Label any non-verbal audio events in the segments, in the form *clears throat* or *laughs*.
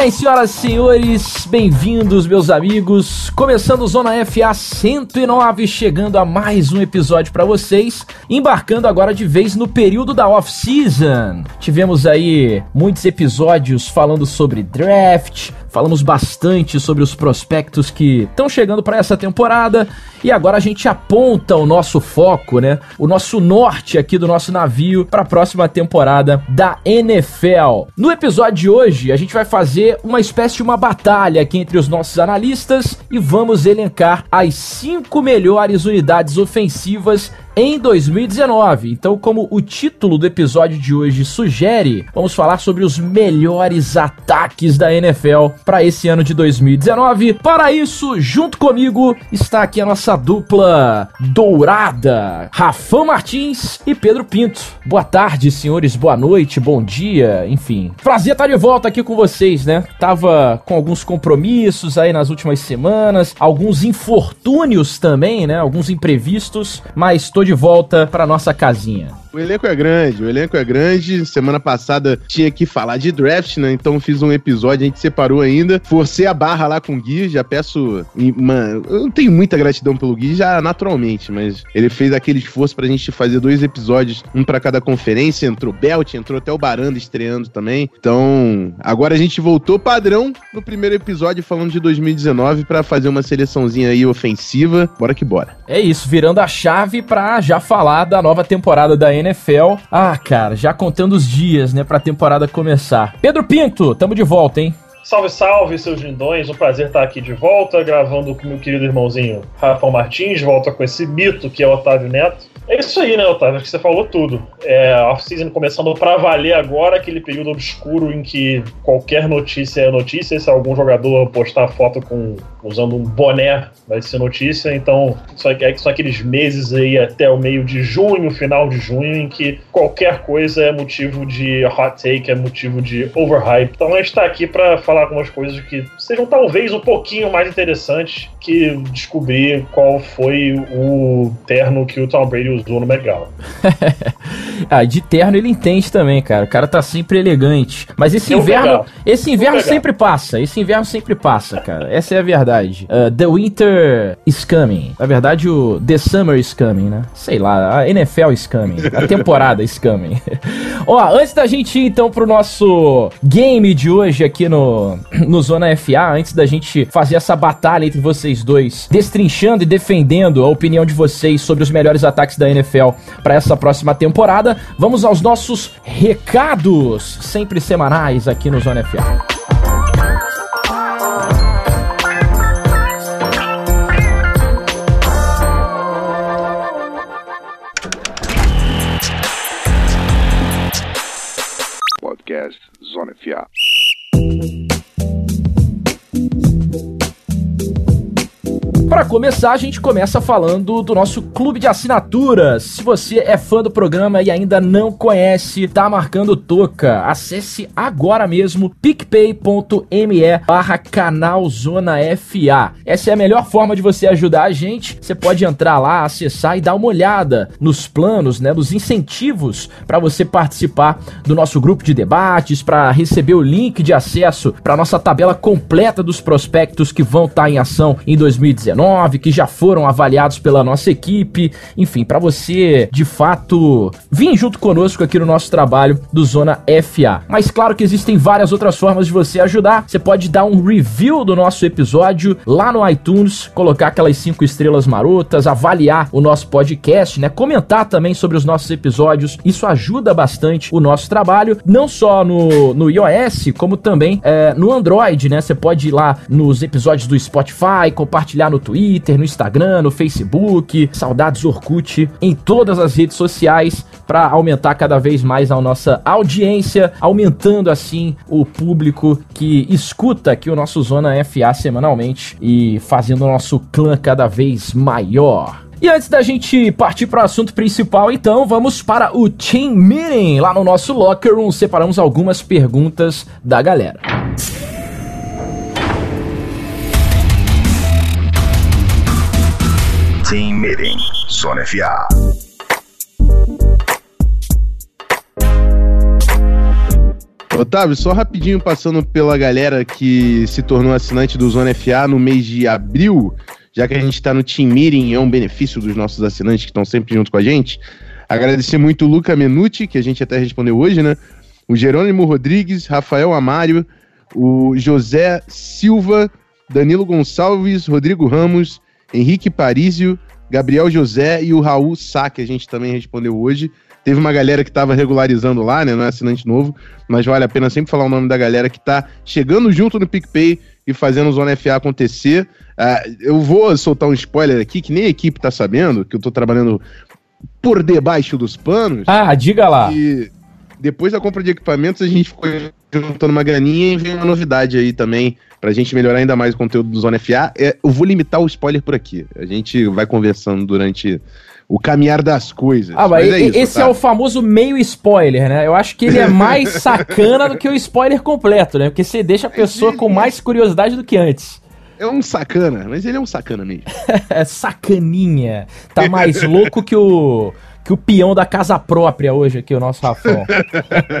Bem, senhoras e senhores, bem-vindos, meus amigos. Começando Zona FA 109, chegando a mais um episódio para vocês, embarcando agora de vez no período da off-season. Tivemos aí muitos episódios falando sobre draft, falamos bastante sobre os prospectos que estão chegando para essa temporada e agora a gente aponta o nosso foco, né? O nosso norte aqui do nosso navio para a próxima temporada da NFL. No episódio de hoje, a gente vai fazer uma espécie de uma batalha aqui entre os nossos analistas e vamos elencar as cinco melhores unidades ofensivas em 2019. Então, como o título do episódio de hoje sugere, vamos falar sobre os melhores ataques da NFL para esse ano de 2019. Para isso, junto comigo está aqui a nossa dupla dourada, Rafão Martins e Pedro Pinto. Boa tarde, senhores, boa noite, bom dia, enfim. Prazer estar de volta aqui com vocês, né? Tava com alguns compromissos aí nas últimas semanas, alguns infortúnios também, né? Alguns imprevistos, mas tô de volta para nossa casinha. O elenco é grande, o elenco é grande. Semana passada tinha que falar de draft, né? Então fiz um episódio, a gente separou ainda. Forcei a barra lá com o Gui, já peço. Uma... Eu tenho muita gratidão pelo Gui, já naturalmente, mas ele fez aquele esforço pra gente fazer dois episódios, um para cada conferência. Entrou Belt, entrou até o Baranda estreando também. Então, agora a gente voltou padrão no primeiro episódio falando de 2019 para fazer uma seleçãozinha aí ofensiva. Bora que bora. É isso, virando a chave pra já falar da nova temporada da NFL. Ah, cara, já contando os dias, né, pra temporada começar. Pedro Pinto, tamo de volta, hein? Salve, salve, seus lindões. Um prazer estar aqui de volta, gravando com meu querido irmãozinho Rafael Martins, volta com esse mito que é o Otávio Neto. É isso aí, né, Otávio? Acho que você falou tudo. É, off-season começando pra valer agora, aquele período obscuro em que qualquer notícia é notícia. Se algum jogador postar foto com usando um boné vai ser notícia. Então, só, é, são aqueles meses aí até o meio de junho, final de junho, em que qualquer coisa é motivo de hot take, é motivo de overhype. Então, a gente tá aqui para falar algumas coisas que sejam talvez um pouquinho mais interessantes que descobrir qual foi o terno que o Tom Brady usou no Megalo. *laughs* ah, de terno ele entende também, cara. O cara tá sempre elegante. Mas esse inverno, esse inverno sempre passa. Esse inverno sempre passa, cara. Essa é a verdade. Uh, the Winter is coming. Na verdade, o The Summer is coming, né? Sei lá, a NFL is coming. A temporada is coming. *laughs* Ó, antes da gente ir então pro nosso game de hoje aqui no, no Zona FA, antes da gente fazer essa batalha entre vocês dois, destrinchando e defendendo a opinião de vocês sobre os melhores ataques da NFL para essa próxima temporada, vamos aos nossos recados, sempre semanais aqui no Zona FA. Zona FA. Para começar, a gente começa falando do nosso clube de assinaturas. Se você é fã do programa e ainda não conhece, tá marcando toca. Acesse agora mesmo picpay.me barra canal Zona FA. Essa é a melhor forma de você ajudar a gente. Você pode entrar lá, acessar e dar uma olhada nos planos, né, nos incentivos para você participar do nosso grupo de debates, para receber o link de acesso para nossa tabela completa dos prospectos que vão estar tá em ação em 2019 que já foram avaliados pela nossa equipe. Enfim, para você de fato vir junto conosco aqui no nosso trabalho do Zona FA. Mas claro que existem várias outras formas de você ajudar. Você pode dar um review do nosso episódio lá no iTunes, colocar aquelas cinco estrelas marotas, avaliar o nosso podcast, né? Comentar também sobre os nossos episódios. Isso ajuda bastante o nosso trabalho, não só no, no iOS, como também é, no Android, né? Você pode ir lá nos episódios do Spotify, compartilhar no Twitter, no Instagram, no Facebook, saudades Orkut, em todas as redes sociais para aumentar cada vez mais a nossa audiência, aumentando assim o público que escuta aqui o nosso Zona FA semanalmente e fazendo o nosso clã cada vez maior. E antes da gente partir para o assunto principal, então, vamos para o Team Meeting. Lá no nosso Locker Room, separamos algumas perguntas da galera. Team Meeting, Zona FA. Otávio, só rapidinho passando pela galera que se tornou assinante do Zona FA no mês de abril, já que a gente está no Team Meeting, é um benefício dos nossos assinantes que estão sempre junto com a gente. Agradecer muito o Luca Menucci, que a gente até respondeu hoje, né? O Jerônimo Rodrigues, Rafael Amário, o José Silva, Danilo Gonçalves, Rodrigo Ramos, Henrique Parísio, Gabriel José e o Raul Sá, que a gente também respondeu hoje. Teve uma galera que estava regularizando lá, né? Não é assinante novo, mas vale a pena sempre falar o nome da galera que está chegando junto no PicPay e fazendo o Zona FA acontecer. Uh, eu vou soltar um spoiler aqui, que nem a equipe está sabendo, que eu estou trabalhando por debaixo dos panos. Ah, diga lá. E depois da compra de equipamentos, a gente ficou juntando uma graninha e veio uma novidade aí também, pra gente melhorar ainda mais o conteúdo do Zona FA. É, eu vou limitar o spoiler por aqui. A gente vai conversando durante o caminhar das coisas. Ah, mas, mas é isso, esse tá? é o famoso meio spoiler, né? Eu acho que ele é mais *laughs* sacana do que o spoiler completo, né? Porque você deixa a pessoa com mais curiosidade do que antes. É um sacana, mas ele é um sacana mesmo. *laughs* é sacaninha. Tá mais louco que o que o peão da casa própria hoje aqui, o nosso Rafão.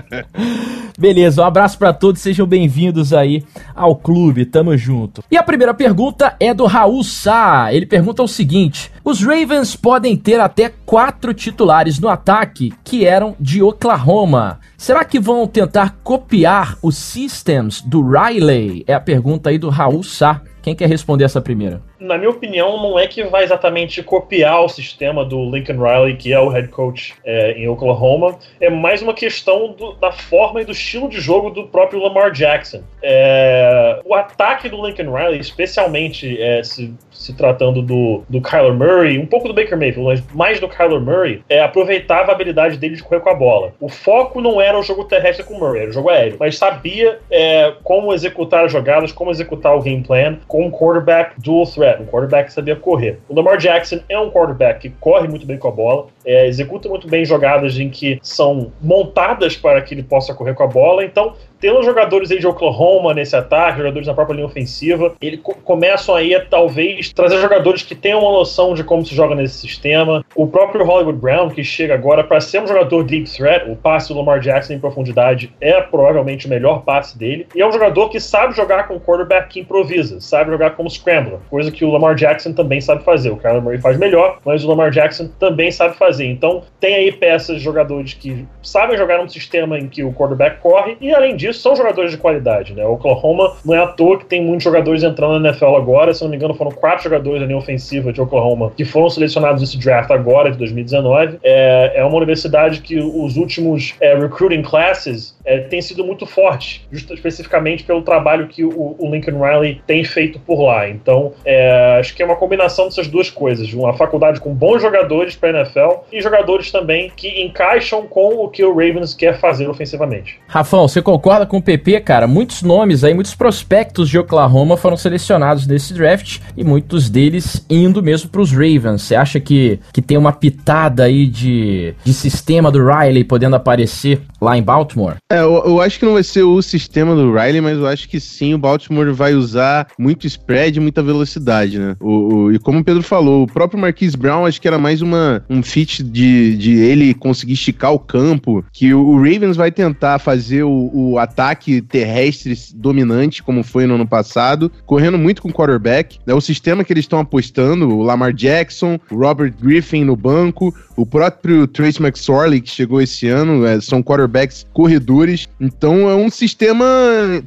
*laughs* Beleza, um abraço para todos, sejam bem-vindos aí ao clube, tamo junto. E a primeira pergunta é do Raul Sá. Ele pergunta o seguinte: os Ravens podem ter até quatro titulares no ataque que eram de Oklahoma. Será que vão tentar copiar os systems do Riley? É a pergunta aí do Raul Sá. Quem quer responder essa primeira? Na minha opinião, não é que vai exatamente copiar o sistema do Lincoln Riley, que é o head coach é, em Oklahoma. É mais uma questão do, da forma e do estilo de jogo do próprio Lamar Jackson. É, o ataque do Lincoln Riley, especialmente é, se, se tratando do, do Kyler Murray, um pouco do Baker Mayfield, mas mais do Kyler Murray, é, aproveitava a habilidade dele de correr com a bola. O foco não era o jogo terrestre com o Murray, era o jogo aéreo, mas sabia é, como executar as jogadas, como executar o game plan com um quarterback dual threat, um quarterback que sabia correr. O Lamar Jackson é um quarterback que corre muito bem com a bola, é, executa muito bem jogadas em que são montadas para que ele possa correr com a bola, então tendo jogadores aí de Oklahoma nesse ataque, jogadores na própria linha ofensiva, ele co começam aí a talvez trazer jogadores que tenham uma noção de como se joga nesse sistema. O próprio Hollywood Brown, que chega agora para ser um jogador deep threat, o passe do Lamar Jackson em profundidade é provavelmente o melhor passe dele. E é um jogador que sabe jogar com quarterback que improvisa, sabe jogar como scrambler, coisa que o Lamar Jackson também sabe fazer. O Kyler Murray faz melhor, mas o Lamar Jackson também sabe fazer. Então, tem aí peças de jogadores que sabem jogar num sistema em que o quarterback corre e além disso são jogadores de qualidade, né? O Oklahoma não é à toa que tem muitos jogadores entrando na NFL agora, se não me engano, foram quatro jogadores da linha ofensiva de Oklahoma que foram selecionados nesse draft agora, de 2019. É, é uma universidade que os últimos é, recruiting classes é, tem sido muito forte, justo, especificamente pelo trabalho que o, o, Lincoln Riley tem feito por lá. Então, é, acho que é uma combinação dessas duas coisas: uma faculdade com bons jogadores para a NFL e jogadores também que encaixam com o que o Ravens quer fazer ofensivamente. Rafão, você concorda com o PP, cara? Muitos nomes aí, muitos prospectos de Oklahoma foram selecionados nesse draft e muitos deles indo mesmo para os Ravens. Você acha que, que tem uma pitada aí de, de sistema do Riley podendo aparecer lá em Baltimore? É, eu, eu, acho que não vai ser o sistema do Riley, mas eu acho que sim, o Baltimore vai usar muito spread muita velocidade, né? O, o, e como o Pedro falou, o próprio Marquise Brown acho que era mais uma, um fit de, de ele conseguir esticar o campo, que o, o Ravens vai tentar fazer o, o, ataque terrestre dominante, como foi no ano passado, correndo muito com quarterback. É o sistema que eles estão apostando, o Lamar Jackson, o Robert Griffin no banco, o próprio Trace McSorley, que chegou esse ano, é, são quarterbacks corredores. Então é um sistema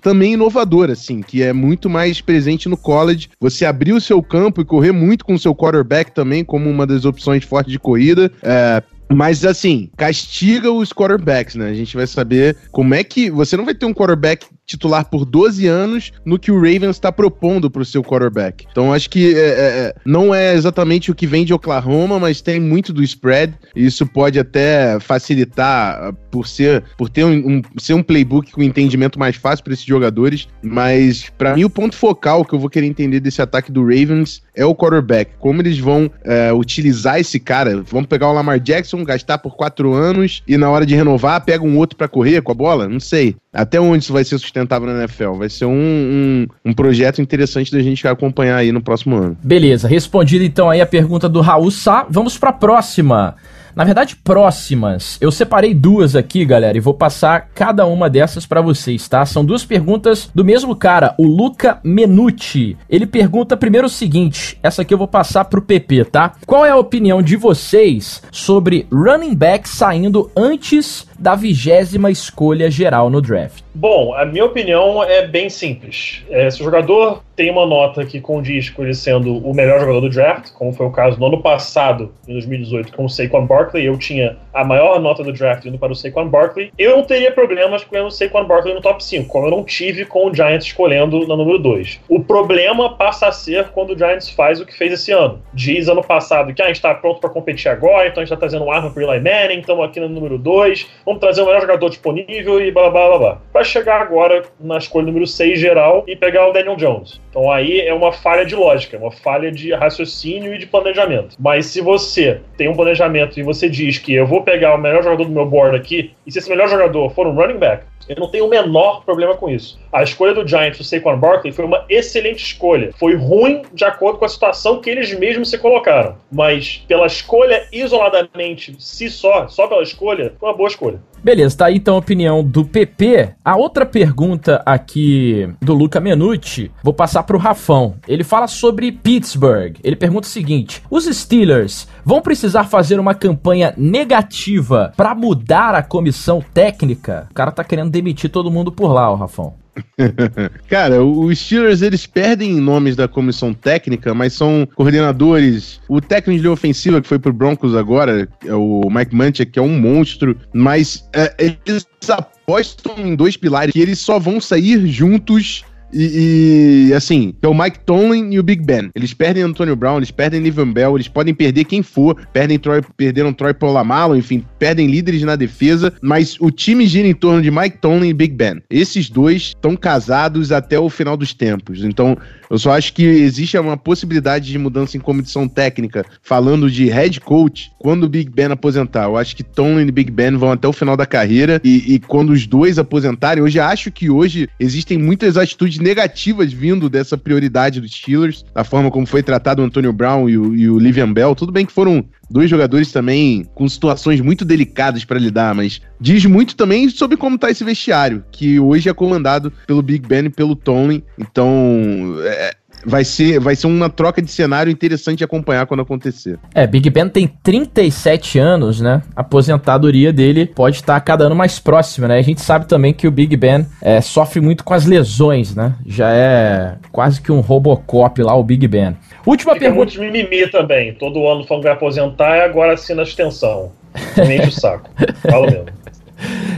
também inovador, assim, que é muito mais presente no college. Você abrir o seu campo e correr muito com o seu quarterback também, como uma das opções fortes de corrida. É, mas assim, castiga os quarterbacks, né? A gente vai saber como é que. Você não vai ter um quarterback titular por 12 anos no que o Ravens está propondo para o seu quarterback. Então acho que é, é, é, não é exatamente o que vem de Oklahoma, mas tem muito do spread. E isso pode até facilitar por ser, por ter um, um ser um playbook com entendimento mais fácil para esses jogadores, mas para mim o ponto focal que eu vou querer entender desse ataque do Ravens é o quarterback. Como eles vão é, utilizar esse cara? Vamos pegar o Lamar Jackson, gastar por quatro anos e na hora de renovar pega um outro para correr com a bola? Não sei. Até onde isso vai ser sustentável na NFL? Vai ser um, um, um projeto interessante da gente acompanhar aí no próximo ano. Beleza, respondida então aí a pergunta do Raul Sá, vamos para a próxima. Na verdade, próximas. Eu separei duas aqui, galera, e vou passar cada uma dessas para vocês, tá? São duas perguntas do mesmo cara, o Luca Menucci. Ele pergunta primeiro o seguinte: essa aqui eu vou passar pro PP, tá? Qual é a opinião de vocês sobre running back saindo antes da vigésima escolha geral no draft? Bom, a minha opinião é bem simples. É, se o jogador tem uma nota que condiz com ele sendo o melhor jogador do draft, como foi o caso no ano passado, em 2018, com o Saquon Barkley, eu tinha a maior nota do draft indo para o Saquon Barkley, eu não teria problemas escolhendo o Saquon Barkley no top 5, como eu não tive com o Giants escolhendo na número 2. O problema passa a ser quando o Giants faz o que fez esse ano. Diz ano passado que ah, a gente está pronto para competir agora, então a gente está trazendo arma para o Eli Manning, estamos aqui no número 2, vamos trazer o melhor jogador disponível e blá blá blá blá. Para chegar agora na escolha número 6 geral e pegar o Daniel Jones. Então aí é uma falha de lógica, é uma falha de raciocínio e de planejamento. Mas se você tem um planejamento e você diz que eu vou pegar o melhor jogador do meu board aqui, e se esse melhor jogador for um running back, eu não tenho o menor problema com isso. A escolha do Giants, o Saquon Barkley, foi uma excelente escolha. Foi ruim de acordo com a situação que eles mesmos se colocaram. Mas pela escolha isoladamente, se só, só pela escolha, foi uma boa escolha. Beleza, tá aí então a opinião do PP. A outra pergunta aqui do Luca Menucci, vou passar pro Rafão. Ele fala sobre Pittsburgh. Ele pergunta o seguinte: os Steelers vão precisar fazer uma campanha negativa para mudar a comissão técnica? O cara tá querendo demitir todo mundo por lá, o Rafão. *laughs* Cara, os Steelers eles perdem nomes da comissão técnica, mas são coordenadores. O técnico de ofensiva que foi pro Broncos agora, é o Mike Munchak, que é um monstro, mas é, eles apostam em dois pilares que eles só vão sair juntos e, e, assim, é o Mike Tomlin e o Big Ben. Eles perdem Antonio Brown, eles perdem Livian Bell, eles podem perder quem for, perdem Troy, perderam Troy Polamalu, enfim, perdem líderes na defesa, mas o time gira em torno de Mike Tomlin e Big Ben. Esses dois estão casados até o final dos tempos. Então, eu só acho que existe uma possibilidade de mudança em comissão técnica, falando de head coach, quando o Big Ben aposentar. Eu acho que Tomlin e Big Ben vão até o final da carreira e, e quando os dois aposentarem, hoje acho que hoje existem muitas atitudes negativas vindo dessa prioridade dos Steelers, da forma como foi tratado o Antonio Brown e o, e o Livian Bell. Tudo bem que foram dois jogadores também com situações muito delicadas para lidar, mas diz muito também sobre como tá esse vestiário, que hoje é comandado pelo Big Ben e pelo Tomlin. Então, é, vai ser, vai ser uma troca de cenário interessante de acompanhar quando acontecer. É, Big Ben tem 37 anos, né? A aposentadoria dele pode estar cada ano mais próxima, né? A gente sabe também que o Big Ben é, sofre muito com as lesões, né? Já é quase que um Robocop lá, o Big Ben. Última Fica pergunta. muito mimimi também. Todo ano falando que vai aposentar e agora assina a extensão. Me enche o saco. *laughs* Fala mesmo.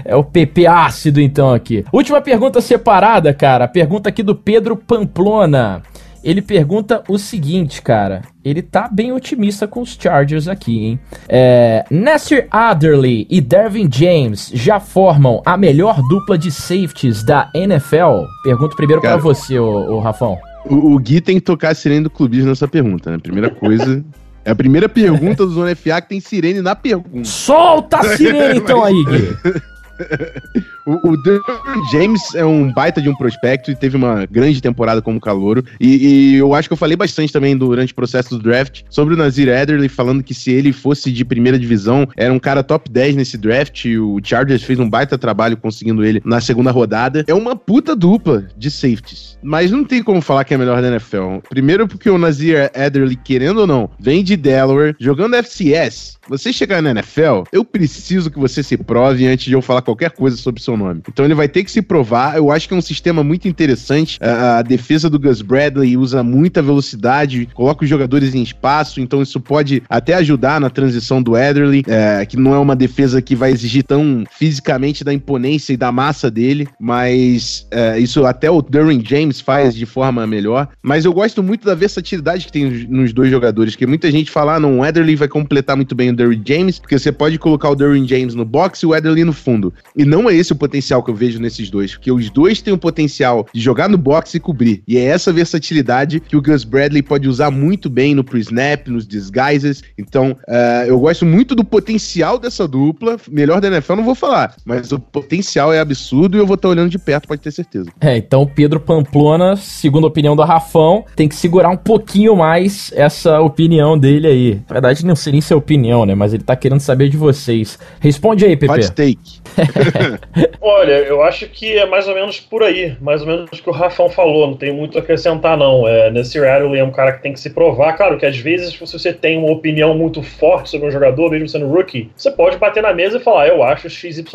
É o PP ácido, então, aqui. Última pergunta separada, cara. Pergunta aqui do Pedro Pamplona. Ele pergunta o seguinte, cara. Ele tá bem otimista com os Chargers aqui, hein? É, Nasser Adderley e Dervin James já formam a melhor dupla de safeties da NFL? Pergunto primeiro para você, o, Rafão. O, o, Gui tem que tocar a sirene do clubismo nessa pergunta, né? Primeira coisa. é a primeira pergunta do Zona FA que tem sirene na pergunta. Solta a sirene então aí, Gui. *laughs* o, o James é um baita de um prospecto e teve uma grande temporada como calouro. E, e, eu acho que eu falei bastante também durante o processo do draft sobre o Nazir Adderley, falando que se ele fosse de primeira divisão, era um cara top 10 nesse draft. o Chargers fez um baita trabalho conseguindo ele na segunda rodada. É uma puta dupla de safeties. Mas não tem como falar que é melhor da NFL. Primeiro porque o Nazir Adderley, querendo ou não, vem de Delaware, jogando FCS. Você chegar na NFL, eu preciso que você se prove antes de eu falar qualquer coisa sobre seu nome. Então ele vai ter que se provar. Eu acho que é um sistema muito interessante. A, a defesa do Gus Bradley usa muita velocidade, coloca os jogadores em espaço, então isso pode até ajudar na transição do Ederly, é, que não é uma defesa que vai exigir tão fisicamente da imponência e da massa dele, mas é, isso até o Derwin James faz de forma melhor. Mas eu gosto muito da versatilidade que tem nos dois jogadores, que muita gente fala, ah, não, o Ederly vai completar muito bem o Derwin James, porque você pode colocar o Derwin James no box e o Ederly no fundo. E não é esse o potencial que eu vejo nesses dois, porque os dois têm o potencial de jogar no box e cobrir. E é essa versatilidade que o Gus Bradley pode usar muito bem no pre-snap, nos disguises. Então, uh, eu gosto muito do potencial dessa dupla. Melhor da NFL não vou falar, mas o potencial é absurdo e eu vou estar olhando de perto, pode ter certeza. É, então o Pedro Pamplona, segundo a opinião do Rafão, tem que segurar um pouquinho mais essa opinião dele aí. Na verdade, não seria sua opinião, né? Mas ele tá querendo saber de vocês. Responde aí, Pepe. Hot take. *laughs* Olha, eu acho que é mais ou menos por aí, mais ou menos o que o Rafão falou, não tem muito a acrescentar não. É, nesse Rattle é um cara que tem que se provar, claro que às vezes se você tem uma opinião muito forte sobre um jogador, mesmo sendo rookie, você pode bater na mesa e falar, ah, eu acho XYZ.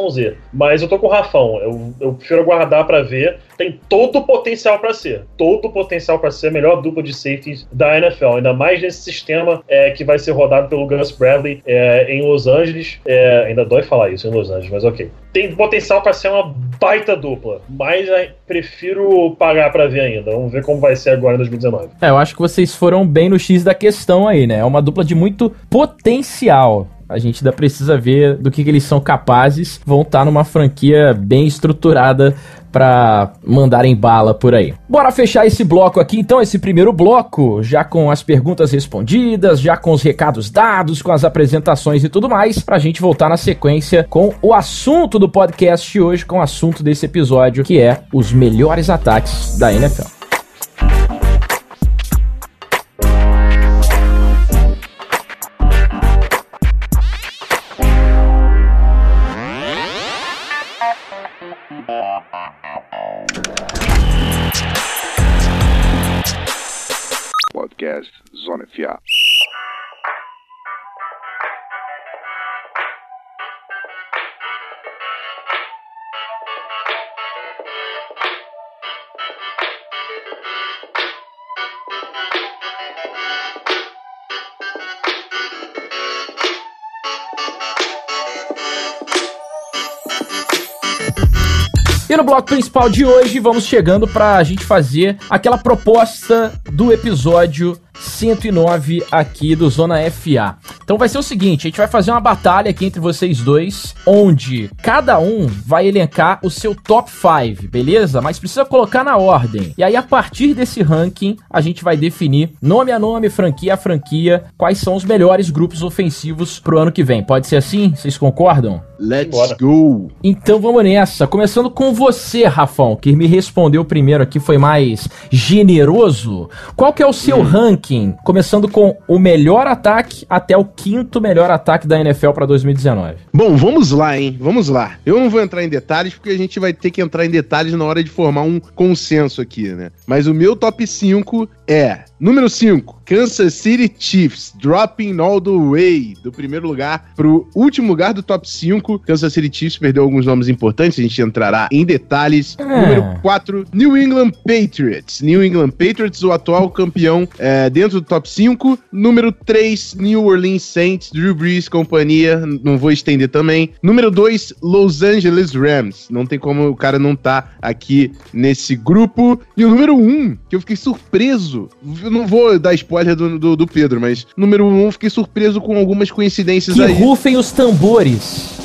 Mas eu tô com o Rafão, eu, eu prefiro aguardar para ver tem todo o potencial para ser. Todo o potencial para ser a melhor dupla de safeties da NFL. Ainda mais nesse sistema é, que vai ser rodado pelo Gus Bradley é, em Los Angeles. É, ainda dói falar isso em Los Angeles, mas ok. Tem potencial para ser uma baita dupla, mas prefiro pagar para ver ainda. Vamos ver como vai ser agora em 2019. É, eu acho que vocês foram bem no X da questão aí, né? É uma dupla de muito potencial. A gente ainda precisa ver do que, que eles são capazes. Vão estar numa franquia bem estruturada para mandarem bala por aí. Bora fechar esse bloco aqui, então, esse primeiro bloco, já com as perguntas respondidas, já com os recados dados, com as apresentações e tudo mais, pra gente voltar na sequência com o assunto do podcast hoje, com o assunto desse episódio, que é os melhores ataques da NFL. E no bloco principal de hoje, vamos chegando para a gente fazer aquela proposta do episódio 109 aqui do Zona FA. Então vai ser o seguinte, a gente vai fazer uma batalha aqui entre vocês dois, onde cada um vai elencar o seu top 5, beleza? Mas precisa colocar na ordem. E aí a partir desse ranking, a gente vai definir nome a nome, franquia a franquia, quais são os melhores grupos ofensivos pro ano que vem. Pode ser assim? Vocês concordam? Let's Bora. go! Então vamos nessa. Começando com você, Rafão, que me respondeu primeiro aqui, foi mais generoso. Qual que é o seu hum. ranking? Começando com o melhor ataque até o quinto melhor ataque da NFL para 2019. Bom, vamos lá, hein? Vamos lá. Eu não vou entrar em detalhes porque a gente vai ter que entrar em detalhes na hora de formar um consenso aqui, né? Mas o meu top 5 é Número 5, Kansas City Chiefs, dropping all the way do primeiro lugar pro último lugar do top 5. Kansas City Chiefs perdeu alguns nomes importantes, a gente entrará em detalhes. É. Número 4, New England Patriots. New England Patriots, o atual campeão é, dentro do top 5. Número 3, New Orleans Saints, Drew Brees, companhia, não vou estender também. Número 2, Los Angeles Rams. Não tem como o cara não tá aqui nesse grupo. E o número 1, um, que eu fiquei surpreso não vou dar spoiler do, do, do Pedro, mas número um, fiquei surpreso com algumas coincidências que aí. Que rufem os tambores.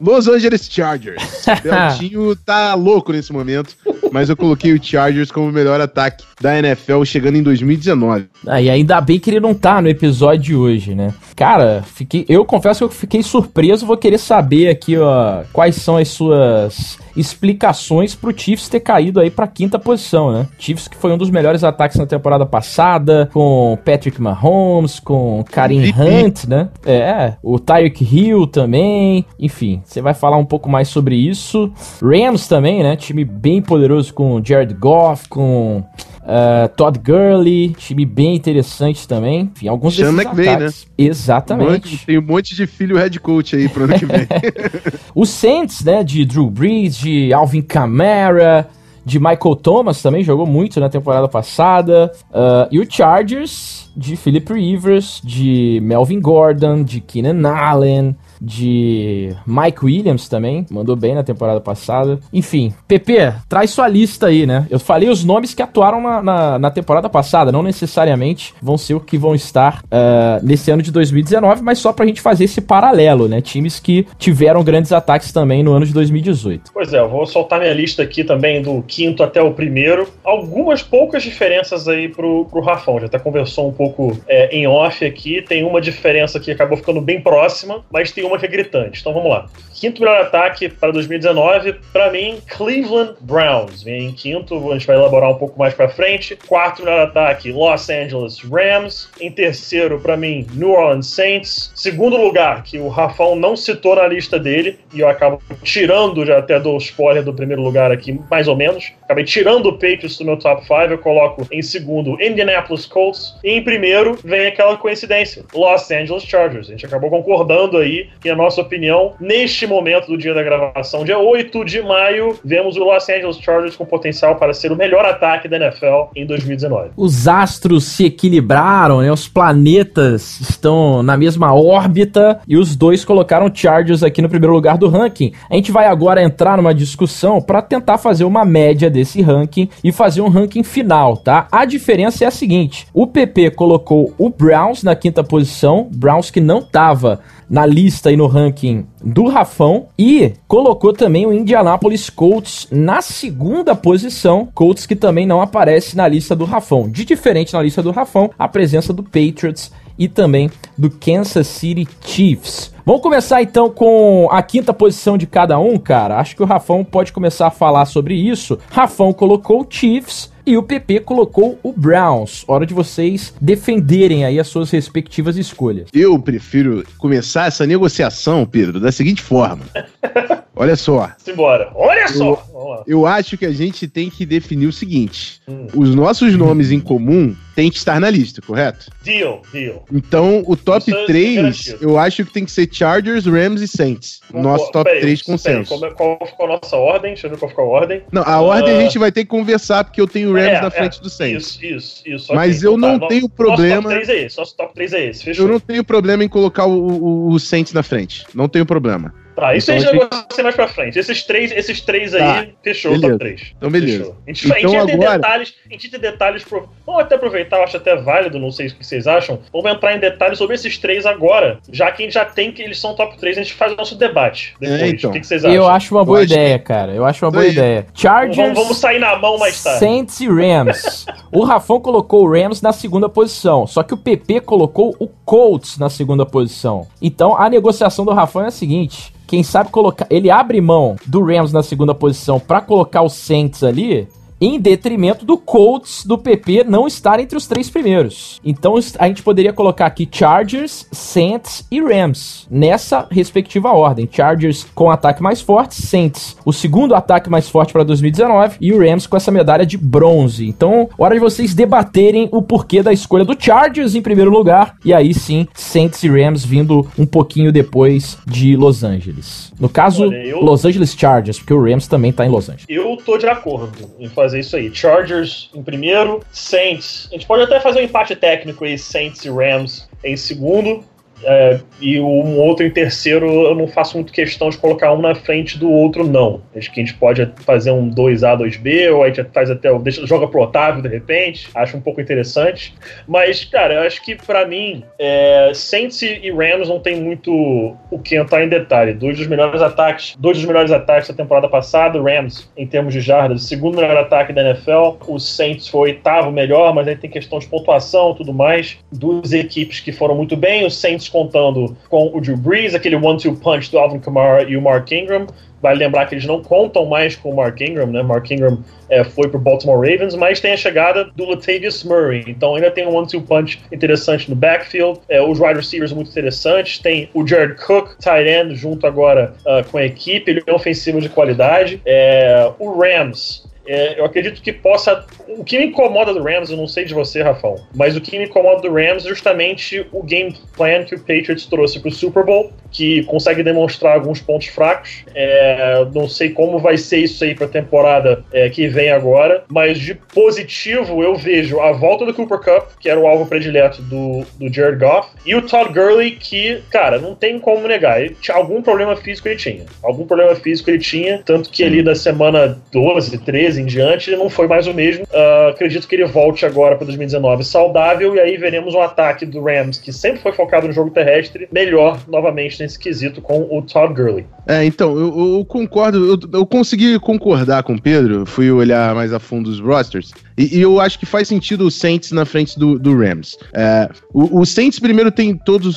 Los Angeles Chargers. *laughs* Beltinho tá louco nesse momento, mas eu coloquei o Chargers como o melhor ataque da NFL chegando em 2019. Ah, e ainda bem que ele não tá no episódio de hoje, né? Cara, fiquei, eu confesso que eu fiquei surpreso, vou querer saber aqui, ó, quais são as suas explicações pro Chiefs ter caído aí pra quinta posição, né? Chiefs que foi um dos melhores ataques na temporada passada, com Patrick Mahomes, com Karim Hunt, né? É, o Tyreek Hill também, enfim, você vai falar um pouco mais sobre isso. Rams também, né? Time bem poderoso com Jared Goff, com Uh, Todd Gurley, time bem interessante também. Enfim, alguns Sean desses McVay, ataques. Exatamente. Um monte- tem um monte de filho head coach aí pro ano que vem. *laughs* O Saints, né, de Drew Brees, de Alvin Kamara, de Michael Thomas também jogou muito na temporada passada. Ah, e o Chargers, de Philip Rivers, de Melvin Gordon, de Keenan Allen, de Mike Williams também, mandou bem na temporada passada. Enfim, PP, traz sua lista aí, né? Eu falei os nomes que atuaram na, na, na temporada passada, não necessariamente vão ser o que vão estar ah, nesse ano de 2019, mas só pra gente fazer esse paralelo, né? Times que tiveram grandes ataques também no ano de 2018. Pois é, eu vou soltar minha lista aqui também do quinto até o primeiro. Algumas poucas diferenças aí pro, pro Rafão. Já até conversou um pouco é, em off aqui. Tem uma diferença que acabou ficando bem próxima, mas tem uma que é gritante. Então vamos lá. Quinto melhor ataque para 2019, para mim, Cleveland Browns. Vem em quinto, a gente vai elaborar um pouco mais para frente. Quarto melhor ataque, Los Angeles Rams. Em terceiro, para mim, New Orleans Saints. Segundo lugar, que o Rafão não citou na lista dele, e eu acabo tirando já até do spoiler do primeiro lugar aqui, mais ou menos. Acabei tirando o Patriots do meu top 5, eu coloco em segundo Indianapolis Colts. E em primeiro vem aquela coincidência, Los Angeles Chargers. A gente acabou concordando aí, e a nossa opinião, neste momento do dia da gravação, dia 8 de maio, vemos o Los Angeles Chargers com potencial para ser o melhor ataque da NFL em 2019. Os astros se equilibraram, né? Os planetas estão na mesma órbita e os dois colocaram Chargers aqui no primeiro lugar do ranking. A gente vai agora entrar numa discussão para tentar fazer uma média desse ranking e fazer um ranking final, tá? A diferença é a seguinte: o PP colocou o Browns na quinta posição, Browns que não tava na lista e no ranking do Rafão e colocou também o Indianapolis Colts na segunda posição, Colts que também não aparece na lista do Rafão. De diferente na lista do Rafão, a presença do Patriots e também do Kansas City Chiefs. Vamos começar então com a quinta posição de cada um, cara. Acho que o Rafão pode começar a falar sobre isso. Rafão colocou Chiefs e o PP colocou o Browns. Hora de vocês defenderem aí as suas respectivas escolhas. Eu prefiro começar essa negociação, Pedro, da seguinte forma. *laughs* Olha só, Simbora. Olha só! Eu acho que a gente tem que definir o seguinte: Hum. os nossos nomes em comum têm que estar na lista, correto? Deal, deal. Então, o top Isso é 3, garantido. eu acho que tem que ser Chargers, Rams e Saints. Nosso top Peraí, 3 peraí, consenso. é- Qual ficou a nossa ordem? Deixa eu ver qual ficou a ordem. Não, a ordem a Ah. gente vai ter que conversar, porque eu tenho o Rams É, na é, frente do Saints. Isso, isso, isso. Mas ok, eu então não tá. tenho Nosso problema- top 3 é esse, nosso top 3 é esse, fechou. Eu não tenho problema em colocar o, o, o Saints na frente. Não tenho problema. Tá, isso Então aí a já gente- negocia mais pra frente. Esses três, esses três aí, Tá, fechou o beleza. top 3. Então, beleza. Fechou. A gente, a gente Então, ia ter agora- detalhes, a gente ter detalhes pro... Vamos até aproveitar, eu acho até válido, não sei o que vocês acham. Vamos entrar em detalhes sobre esses três agora. Já que a gente já tem que eles são top 3, a gente faz o nosso debate depois. É, então. O que, que vocês acham? Eu acho uma boa Eu acho ideia, cara. Eu acho uma boa Isso aí. ideia. Vamos, Chargers, vamos sair na mão mais tarde. Saints e Rams. *laughs* o Rafão colocou o Rams na segunda posição, só que o PP colocou o Colts na segunda posição. Então a negociação do Rafão é a seguinte: quem sabe colocar, ele abre mão do Rams na segunda posição pra colocar o Saints ali. Em detrimento do Colts do PP não estar entre os três primeiros. Então a gente poderia colocar aqui Chargers, Saints e Rams nessa respectiva ordem. Chargers com ataque mais forte, Saints o segundo ataque mais forte para 2019 e o Rams com essa medalha de bronze. Então, hora de vocês debaterem o porquê da escolha do Chargers em primeiro lugar e aí sim Saints e Rams vindo um pouquinho depois de Los Angeles. No caso, Olha, eu- Los Angeles Chargers, porque o Rams também tá em Los Angeles. Eu tô de acordo em fazer isso aí. Chargers em primeiro, Saints. A gente pode até fazer um empate técnico aí, Saints e Rams em segundo. É, e um outro em terceiro, eu não faço muito questão de colocar um na frente do outro, não. Acho que a gente pode fazer um 2A, 2B, ou a gente faz até. Deixa, joga pro Otávio de repente. Acho um pouco interessante. Mas, cara, eu acho que pra mim, é, Saints e Rams não tem muito o que entrar em detalhe. Dois dos melhores ataques, dois dos melhores ataques da temporada passada, o Rams, em termos de jardas, segundo melhor ataque da NFL. O Saints foi oitavo melhor, mas aí tem questão de pontuação tudo mais. Duas equipes que foram muito bem, o Saints contando com o Drew Brees, aquele one-two punch do Alvin Kamara e o Mark Ingram. Vale lembrar que eles não contam mais com o Mark Ingram, né? Mark Ingram é, foi pro Baltimore Ravens, mas tem a chegada do Latavius Murray. Então ainda tem um one-two punch interessante no backfield. É, os wide receivers muito interessantes. Tem o Jared Cook, tight end, junto agora ah, com a equipe. Ele é ofensivo de qualidade. É, o Rams É, eu acredito que possa. O que me incomoda do Rams, eu não sei de você, Rafão, mas o que me incomoda do Rams é justamente o game plan que o Patriots trouxe pro Super Bowl, que consegue demonstrar alguns pontos fracos. É, não sei como vai ser isso aí pra temporada é, que vem agora, mas de positivo eu vejo a volta do Cooper Cup, que era o alvo predileto do, do Jared Goff, e o Todd Gurley, que, cara, não tem como negar. Ele, algum problema físico ele tinha. Algum problema físico ele tinha, tanto que ali da semana 12, 13 em diante, ele não foi mais o mesmo. Uh, acredito que ele volte agora para 2019 saudável, e aí veremos um ataque do Rams, que sempre foi focado no jogo terrestre, melhor novamente nesse quesito com o Todd Gurley. É, então, eu, eu concordo, eu, eu, consegui concordar com o Pedro, fui olhar mais a fundo os rosters, e, e eu acho que faz sentido o Saints na frente do, do Rams. É, o, o, Saints primeiro tem todas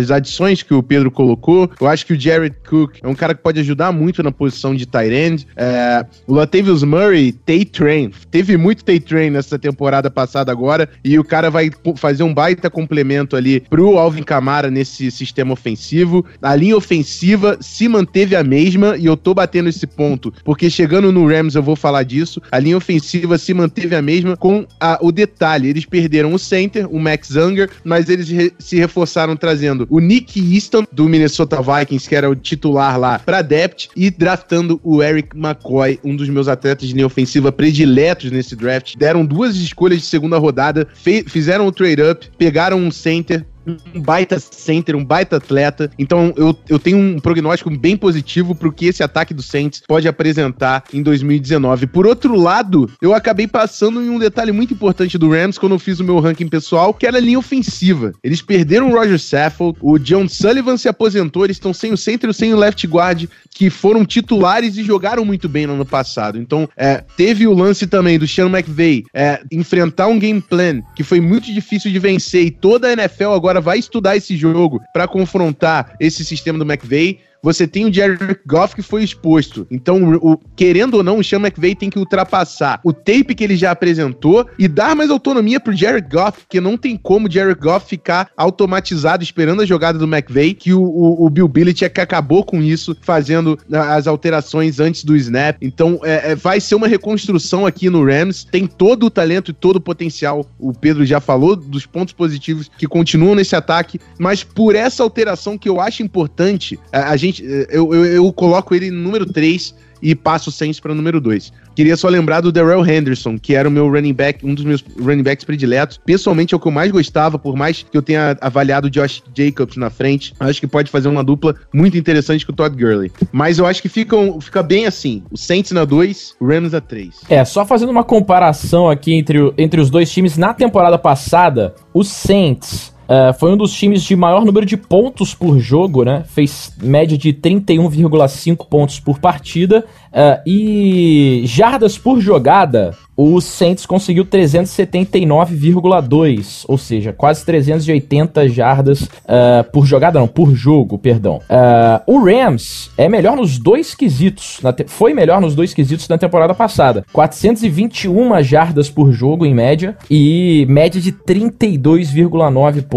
as adições que o Pedro colocou, eu acho que o Jared Cook é um cara que pode ajudar muito na posição de tight end, é, o Latavius Murray, Tay-Train, teve muito Tay-Train nessa temporada passada agora, e o cara vai fazer um baita complemento ali pro Alvin Kamara nesse sistema ofensivo, a linha ofensiva se manteve a mesma, e eu tô batendo esse ponto, porque chegando no Rams eu vou falar disso, a linha ofensiva se manteve a mesma, com a, o detalhe, eles perderam o center, o Max Zanger, mas eles re, se reforçaram trazendo o Nick Easton, do Minnesota Vikings, que era o titular lá, pra depth, e draftando o Eric McCoy, um dos meus atletas de linha ofensiva prediletos nesse draft. Deram duas escolhas de segunda rodada, fizeram o trade-up, pegaram um center, um baita center, um baita atleta. Então eu, eu tenho um prognóstico bem positivo pro que esse ataque do Saints pode apresentar em 2019. Por outro lado, eu acabei passando em um detalhe muito importante do Rams quando eu fiz o meu ranking pessoal, que era a linha ofensiva. Eles perderam o Roger Saffold, o John Sullivan se aposentou, eles estão sem o center e sem o left guard, que foram titulares e jogaram muito bem no ano passado. Então, é, teve o lance também do Sean McVay é, enfrentar um game plan que foi muito difícil de vencer e toda a NFL agora agora vai estudar esse jogo para confrontar esse sistema do McVay você tem o Jared Goff que foi exposto. Então, o, querendo ou não, o Sean McVay tem que ultrapassar o tape que ele já apresentou e dar mais autonomia pro Jared Goff, porque não tem como o Jared Goff ficar automatizado esperando a jogada do McVay, que o, o, o Bill Belichick acabou com isso, fazendo as alterações antes do snap. Então, é, é, vai ser uma reconstrução aqui no Rams. Tem todo o talento e todo o potencial. O Pedro já falou dos pontos positivos que continuam nesse ataque, mas por essa alteração que eu acho importante, a, a gente gente, eu, eu, eu coloco ele no número 3 e passo o Saints para número 2. Queria só lembrar do Darrell Henderson, que era o meu running back, um dos meus running backs prediletos. Pessoalmente é o que eu mais gostava, por mais que eu tenha avaliado o Josh Jacobs na frente. Acho que pode fazer uma dupla muito interessante com o Todd Gurley. Mas eu acho que fica, fica bem assim: o Saints na 2, o Rams na 3. É, só fazendo uma comparação aqui entre, entre os dois times na temporada passada, o Saints Uh, foi um dos times de maior número de pontos por jogo, né? Fez média de 31,5 pontos por partida. Uh, e jardas por jogada, o Saints conseguiu 379,2, ou seja, quase 380 jardas uh, por jogada, não, por jogo, perdão. O Rams é melhor nos dois quesitos, foi melhor nos dois quesitos da temporada passada. 421 jardas por jogo em média e média de 32,9 pontos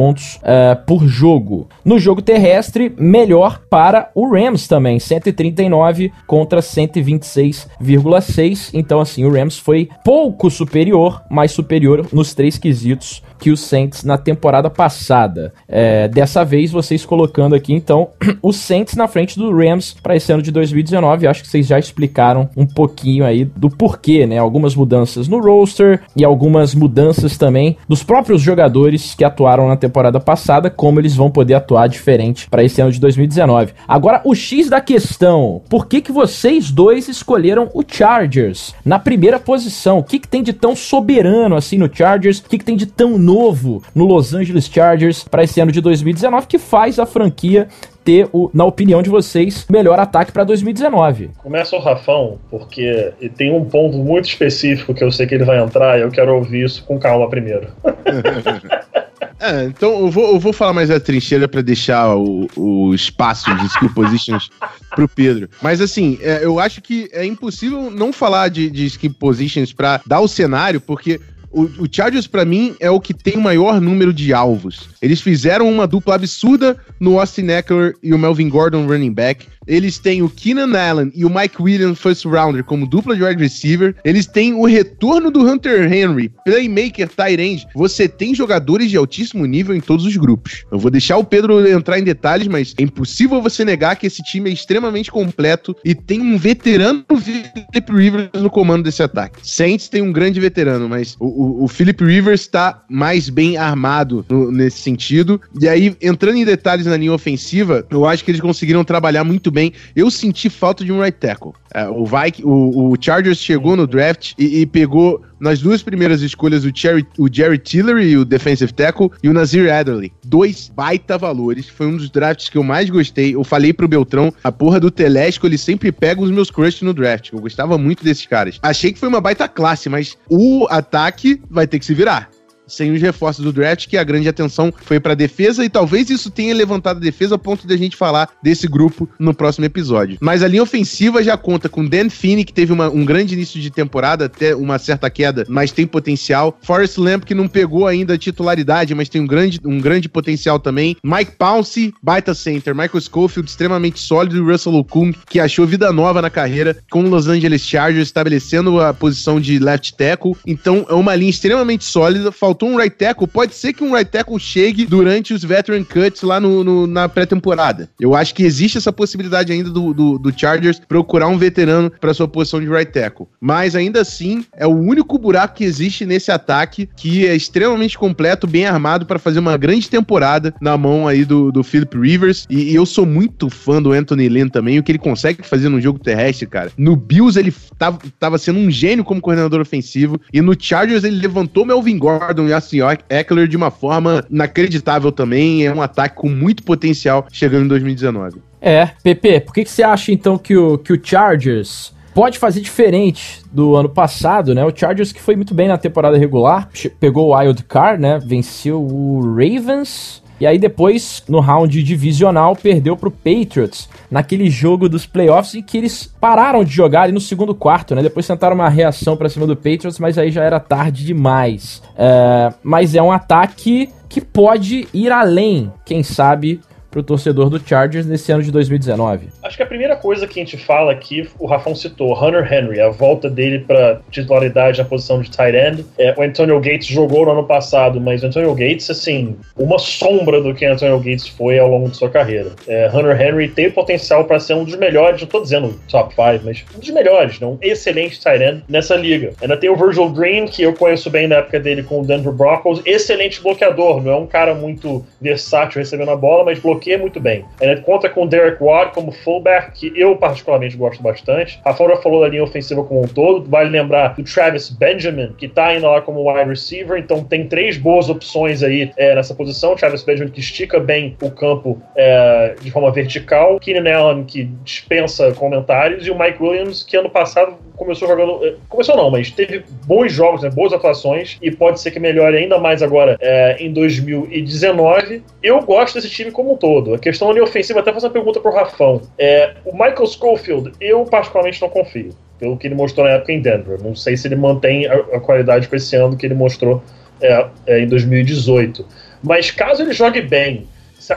por jogo. No jogo terrestre, melhor para o Rams também, 139 contra 120 26,6. Então, assim, o Rams foi pouco superior, mas superior nos três quesitos que o Saints na temporada passada. É, dessa vez, vocês colocando aqui, então, *clears throat* o Saints na frente do Rams para esse ano de 2019. Acho que vocês já explicaram um pouquinho aí do porquê, né? Algumas mudanças no roster e algumas mudanças também dos próprios jogadores que atuaram na temporada passada, como eles vão poder atuar diferente para esse ano de 2019. Agora, o X da questão: por que, que vocês dois escolheram o Chargers na primeira posição? O que, que tem de tão soberano assim no Chargers? O que, que tem de tão novo no Los Angeles Chargers para esse ano de 2019 que faz a franquia ter, o, na opinião de vocês, melhor ataque para 2019? Começa o Rafão, porque tem um ponto muito específico que eu sei que ele vai entrar e eu quero ouvir isso com calma primeiro. *laughs* É, então eu vou, eu vou falar mais a trincheira para deixar o, o espaço de skill positions pro Pedro. Mas assim, é, eu acho que é impossível não falar de, de skill positions para dar o cenário, porque o, o Chargers, para mim, é o que tem o maior número de alvos. Eles fizeram uma dupla absurda no Austin Eckler e o Melvin Gordon running back. Eles têm o Keenan Allen e o Mike Williams first rounder como dupla de wide receiver. Eles têm o retorno do Hunter Henry, playmaker, tight end. Você tem jogadores de altíssimo nível em todos os grupos. Eu vou deixar o Pedro entrar em detalhes, mas é impossível você negar que esse time é extremamente completo e tem um veterano Philip Rivers no comando desse ataque. Saints tem um grande veterano, mas o, o, o Philip Rivers está mais bem armado no, nesse sentido. E aí, entrando em detalhes na linha ofensiva, eu acho que eles conseguiram trabalhar muito bem. Eu senti falta de um right tackle. É, o, Viking, o, o, Chargers chegou no draft e, e, pegou nas duas primeiras escolhas o, Cherry, o Jerry Tillery, o defensive tackle, e o Nazir Adderley. Dois baita valores. Foi um dos drafts que eu mais gostei. Eu falei pro Beltrão, a porra do Telesco, ele sempre pega os meus crush no draft. Eu gostava muito desses caras. Achei que foi uma baita classe, mas o ataque vai ter que se virar sem os reforços do draft, que a grande atenção foi para defesa e talvez isso tenha levantado a defesa a ponto de a gente falar desse grupo no próximo episódio. Mas a linha ofensiva já conta com Dan Finney, que teve uma, um grande início de temporada, até uma certa queda, mas tem potencial. Forrest Lamp, que não pegou ainda a titularidade, mas tem um grande, um grande potencial também. Mike Pounce, baita center. Michael Schofield, extremamente sólido. E Russell Okung, que achou vida nova na carreira com os Los Angeles Chargers, estabelecendo a posição de left tackle. Então é uma linha extremamente sólida. Faltou faltou um right tackle, pode ser que um right tackle chegue durante os veteran cuts lá no, no na pré-temporada. Eu acho que existe essa possibilidade ainda do, do, do Chargers procurar um veterano para sua posição de right tackle. Mas ainda assim, é o único buraco que existe nesse ataque que é extremamente completo, bem armado para fazer uma grande temporada na mão aí do, do Philip Rivers. E, e, eu sou muito fã do Anthony Lynn também, o que ele consegue fazer no jogo terrestre, cara. No Bills ele tava, tava sendo um gênio como coordenador ofensivo e no Chargers ele levantou Melvin Gordon e assim, Eckler de uma forma inacreditável também. É um ataque com muito potencial chegando em 2019. É, PP, por que, que você acha então que o, que o Chargers pode fazer diferente do ano passado, né? O Chargers que foi muito bem na temporada regular, pegou o Wild Card, né? Venceu o Ravens e aí depois, no round divisional, perdeu pro Patriots naquele jogo dos playoffs em que eles pararam de jogar ali no segundo quarto, né? Depois tentaram uma reação para cima do Patriots, mas aí já era tarde demais. É, mas é um ataque que pode ir além, quem sabe, pro torcedor do Chargers nesse ano de 2019? Acho que a primeira coisa que a gente fala aqui, o Rafão citou, Hunter Henry, a volta dele para titularidade na posição de tight end. É, o Antonio Gates jogou no ano passado, mas o Antonio Gates, assim, uma sombra do que o Antonio Gates foi ao longo de sua carreira. É, Hunter Henry tem o potencial para ser um dos melhores, não tô dizendo top 5, mas um dos melhores, um excelente tight end nessa liga. Ainda tem o Virgil Green, que eu conheço bem na época dele com o Denver Broncos, excelente bloqueador, não é um cara muito versátil recebendo a bola, mas bloqueia bloqueia muito bem. Ele conta com Derek Watt como fullback, que eu particularmente gosto bastante. A Fora falou da linha ofensiva como um todo. Vale lembrar do Travis Benjamin, que tá indo lá como wide receiver. Então tem três boas opções aí é, nessa posição. Travis Benjamin que estica bem o campo é, de forma vertical. Keenan Allen que dispensa comentários. E o Mike Williams, que ano passado começou jogando. É, começou não, mas teve bons jogos, né, boas atuações. E pode ser que melhore ainda mais agora é, em 2019. Eu gosto desse time como um todo. A questão ali ofensiva, até fazer uma pergunta pro Rafão. É, o Michael Schofield, eu particularmente não confio, pelo que ele mostrou na época em Denver. Não sei se ele mantém a, a qualidade com esse ano que ele mostrou é, em 2018. Mas caso ele jogue bem,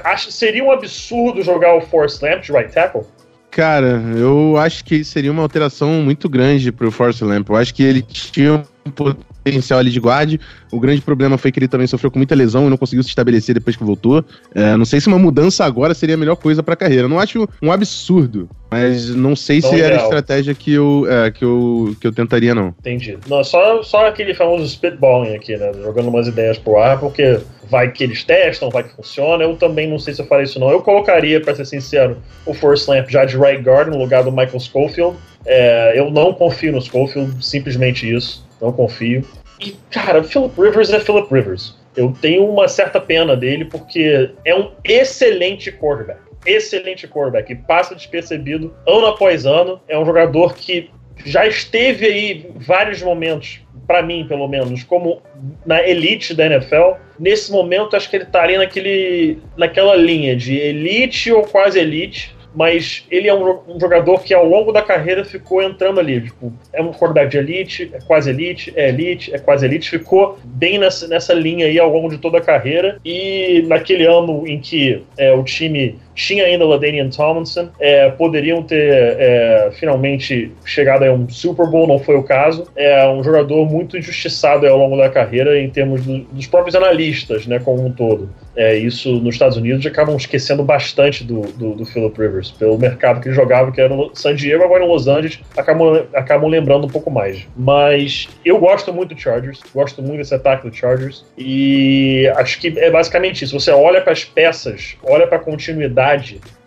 acha, seria um absurdo jogar o Force Lamp de right tackle? Cara, eu acho que seria uma alteração muito grande pro Force Lamp. Eu acho que ele tinha potencial ali de guarde. O grande problema foi que ele também sofreu com muita lesão e não conseguiu se estabelecer depois que voltou. É, não sei se uma mudança agora seria a melhor coisa pra carreira. Não acho um absurdo, mas não sei se era a estratégia que eu, é, que, eu, que eu tentaria, não. Entendi. Não, só, só aquele famoso spitballing aqui, né? Jogando umas ideias pro ar, porque vai que eles testam, vai que funciona. Eu também não sei se eu faria isso, não. Eu colocaria, pra ser sincero, o Force Lamp já de right guard no lugar do Michael Schofield. É, eu não confio no Schofield, simplesmente isso não confio. E, cara, Philip Rivers é Philip Rivers. Eu tenho uma certa pena dele porque é um excelente quarterback. Excelente quarterback. E passa despercebido ano após ano. É um jogador que já esteve aí vários momentos, para mim pelo menos, como na elite da NFL. Nesse momento, acho que ele estaria naquele, naquela linha de elite ou quase elite mas ele é um, um, jogador que ao longo da carreira ficou entrando ali. Tipo, é um quarterback de elite, é quase elite, é elite, é quase elite. Ficou bem nessa, nessa linha aí ao longo de toda a carreira. E naquele ano em que é, o time tinha ainda o LaDainian Tomlinson, é, poderiam ter é, finalmente chegado a um Super Bowl, não foi o caso. É um jogador muito injustiçado ao longo da carreira em termos do, dos próprios analistas, né, como um todo. É, isso nos Estados Unidos acabam esquecendo bastante do, do, do Philip Rivers, pelo mercado que ele jogava, que era no San Diego, agora em Los Angeles, acabam, acabam lembrando um pouco mais. Mas eu gosto muito do Chargers, gosto muito desse ataque do Chargers, e acho que é basicamente isso. Você olha para as peças, olha para a continuidade,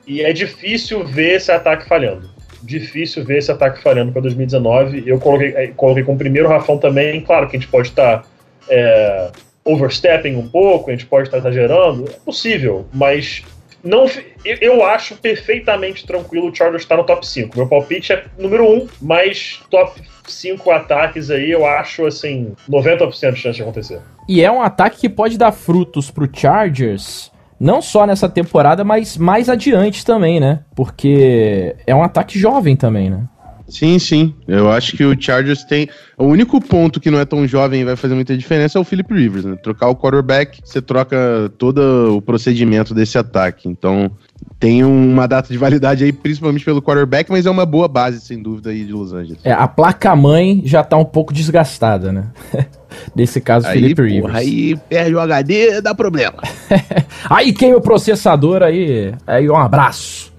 e é difícil ver esse ataque falhando difícil ver esse ataque falhando para 2019. Eu coloquei, eh, coloquei como primeiro Rafão também. Claro que a gente pode estar tá, é, overstepping um pouco, a gente pode estar exagerando, é possível, mas não, eu acho perfeitamente tranquilo o Chargers estar no top 5. Meu palpite é número 1, mas top 5 ataques aí eu acho assim 90% de chance de acontecer. E é um ataque que pode dar frutos pro Chargers não só nessa temporada, mas mais adiante também, né? Porque é um ataque jovem também, né? Sim, sim. Eu acho que o Chargers tem. O único ponto que não é tão jovem e vai fazer muita diferença é o Philip Rivers, né? Trocar o quarterback, você troca todo o procedimento desse ataque. Então, tem uma data de validade aí, principalmente pelo quarterback, mas é uma boa base, sem dúvida, aí de Los Angeles. É, a placa-mãe já tá um pouco desgastada, né? *laughs* Nesse caso, aí, Felipe Rivers. Aí perde o HD, dá problema. *laughs* aí queima o processador, aí, aí um abraço.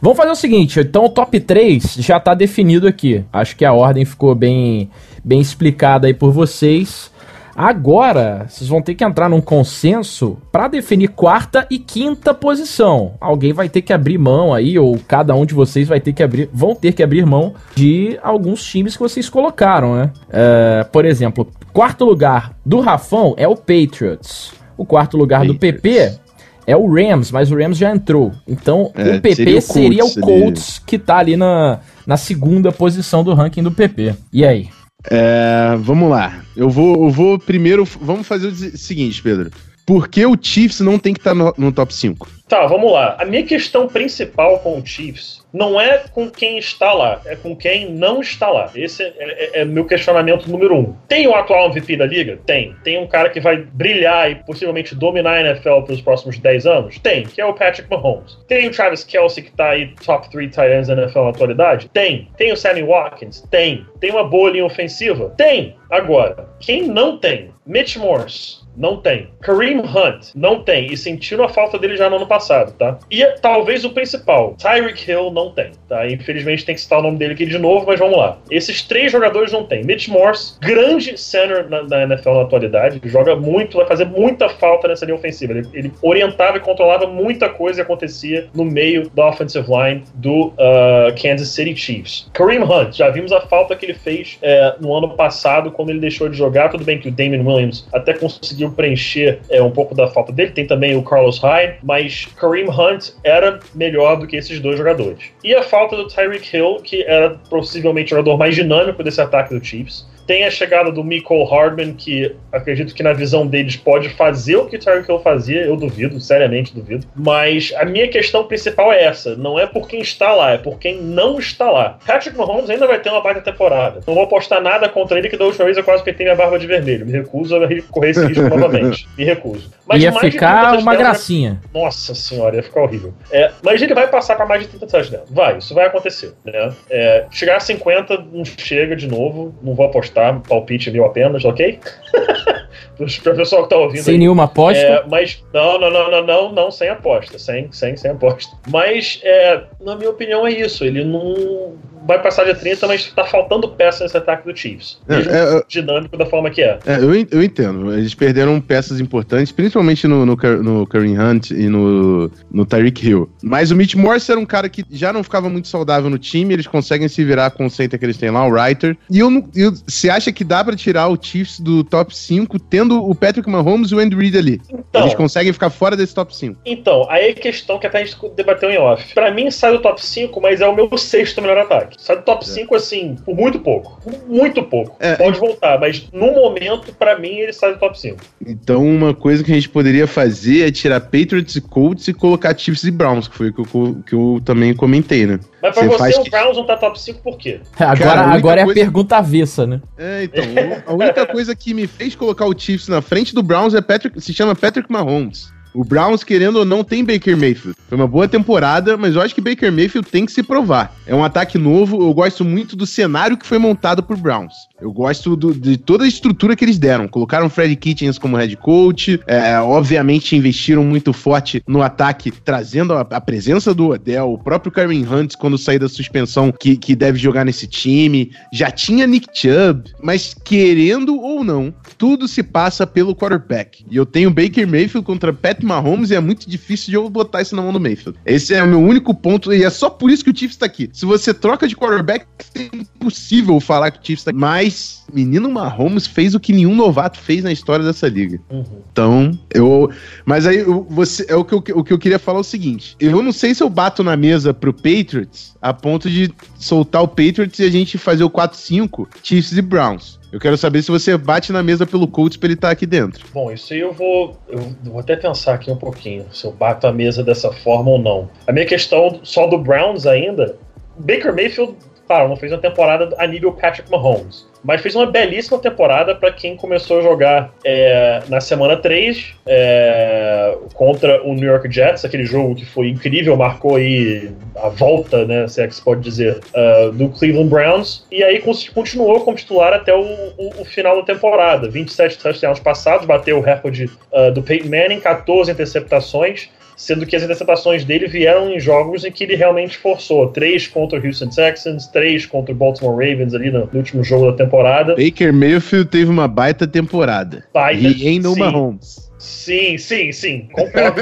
Vamos fazer o seguinte, então o top 3 já está definido aqui. Acho que a ordem ficou bem, bem explicada aí por vocês. Agora, vocês vão ter que entrar num consenso para definir quarta e quinta posição. Alguém vai ter que abrir mão aí, ou cada um de vocês vai ter que abrir, vão ter que abrir mão de alguns times que vocês colocaram, né? É, por exemplo, quarto lugar do Rafão é o Patriots. O quarto lugar Patriots. do PP é o Rams, mas o Rams já entrou. Então é, o PP seria o Colts, seria o Colts que tá ali na, na segunda posição do ranking do PP. E aí? É, vamos lá. Eu vou, eu vou primeiro. Vamos fazer o seguinte, Pedro. Por que o Chiefs não tem que estar tá no, no top 5? Tá, vamos lá. A minha questão principal com o Chiefs não é com quem está lá, é com quem não está lá. Esse é, é, é, meu questionamento número um. Tem o atual MVP da liga? Tem. Tem um cara que vai brilhar e possivelmente dominar a NFL pelos próximos 10 anos? Tem, que é o Patrick Mahomes. Tem o Travis Kelsey que está aí top 3 tight ends da NFL na atualidade? Tem. Tem o Sammy Watkins? Tem. Tem uma boa linha ofensiva? Tem. Agora, quem não tem? Mitch Morse. Não tem. Kareem Hunt, não tem. E sentiram a falta dele já no ano passado, tá? E talvez o principal, Tyreek Hill não tem, tá? Infelizmente tem que citar o nome dele aqui de novo, mas vamos lá. Esses três jogadores não tem. Mitch Morse, grande center na, na NFL na atualidade, joga muito, vai fazer muita falta nessa linha ofensiva. Ele, ele orientava e controlava muita coisa que acontecia no meio da offensive line do uh, Kansas City Chiefs. Kareem Hunt, já vimos a falta que ele fez é, no ano passado quando ele deixou de jogar. Tudo bem que o Damon Williams até conseguiu conseguiu preencher é, um pouco da falta dele. Tem também o Carlos Hyde, mas Kareem Hunt era melhor do que esses dois jogadores. E a falta do Tyreek Hill, que era possivelmente o jogador mais dinâmico desse ataque do Chiefs. Tem a chegada do Michael Hardman, que acredito que na visão deles pode fazer o que o Tyreek Hill fazia, eu duvido, seriamente duvido. Mas a minha questão principal é essa: não é por quem está lá, é por quem não está lá. Patrick Mahomes ainda vai ter uma baita temporada. Não vou apostar nada contra ele, que da última vez eu quase pintei minha barba de vermelho. Me recuso a correr esse risco novamente. *laughs* Me recuso. Mas ia ficar uma gracinha. Nossa senhora, ia ficar horrível. É, mas ele vai passar para mais de 30 touchdowns. Vai, isso vai acontecer. Né? É, chegar a 50 não chega de novo, não vou apostar apostar, palpite meu apenas, ok? *laughs* Para o pessoal que tá ouvindo. Sem aí. nenhuma aposta? É, mas não, não, não, não, não, não, sem aposta. Sem, sem, sem aposta. Mas, é, na minha opinião, é isso. Ele não vai passar de 30, mas tá faltando peça nesse ataque do Chiefs. É, é, dinâmico da forma que é. é eu, eu entendo. Eles perderam peças importantes, principalmente no, no, no Kareem Hunt e no, no Tyreek Hill. Mas o Mitch Morse era um cara que já não ficava muito saudável no time, eles conseguem se virar com o center que eles têm lá, o Writer. E eu, eu, você acha que dá para tirar o Chiefs do top 5 tendo o Patrick Mahomes e o Andy Reid ali? Então, eles conseguem ficar fora desse top 5. Então, aí a questão que até a gente debateu em off. Pra mim sai do top 5, mas é o meu sexto melhor ataque. Sai do top 5, é. assim, por muito pouco. Muito pouco. É, Pode voltar, mas no momento, para mim, ele sai do top 5. Então, uma coisa que a gente poderia fazer é tirar Patriots e Colts e colocar Chiefs e Browns, que foi o que eu, que eu também comentei, né? Mas pra você, você o que... Browns não tá top 5 por quê? agora Cara, a agora é a pergunta avessa, né? É, então. a única coisa que me fez colocar o Chiefs na frente do Browns é Patrick, se chama Patrick Mahomes. O Browns, querendo ou não, tem Baker Mayfield. Foi uma boa temporada, mas eu acho que Baker Mayfield tem que se provar. É um ataque novo, eu gosto muito do cenário que foi montado por Browns. Eu gosto do- de toda a estrutura que eles deram. Colocaram Fred Kitchens como head coach, é, obviamente investiram muito forte no ataque, trazendo a, a presença do Odell, o próprio Karen Hunt, quando sair da suspensão, que, que deve jogar nesse time. Já tinha Nick Chubb, mas querendo ou não, tudo se passa pelo quarterback. E eu tenho Baker Mayfield contra Pat Mahomes e é muito difícil de eu botar isso na mão do Mayfield. Esse é o meu único ponto e é só por isso que o Chiefs tá aqui. Se você troca de quarterback, é impossível falar que o Chiefs tá aqui. Mas, menino Mahomes fez o que nenhum novato fez na história dessa liga. Uhum. Então, eu. Mas aí, você, é o que, eu, o que eu queria falar é o seguinte: eu não sei se eu bato na mesa pro Patriots a ponto de soltar o Patriots e a gente fazer o 4-5 Chiefs e Browns. Eu quero saber se você bate na mesa pelo Colts pra ele estar aqui dentro. Bom, isso aí eu vou. Eu vou até pensar aqui um pouquinho se eu bato a mesa dessa forma ou não. A minha questão só do Browns ainda. Baker Mayfield, claro, não fez uma temporada a nível Patrick Mahomes. Mas fez uma belíssima temporada para quem começou a jogar é, na semana 3 é, contra o New York Jets, aquele jogo que foi incrível, marcou aí a volta, né, se é que se pode dizer, ah, do Cleveland Browns. E aí continuou como titular até o, o- o final da temporada. 27 touchdowns passados, bateu o recorde ah, do Peyton Manning, 14 interceptações sendo que as interceptações dele vieram em jogos em que ele realmente forçou. Três contra o Houston Texans, três contra o Baltimore Ravens ali no, no último jogo da temporada. Baker Mayfield teve uma baita temporada. Baita, e ainda no sim. Mahomes. Sim, sim, sim. Concordo,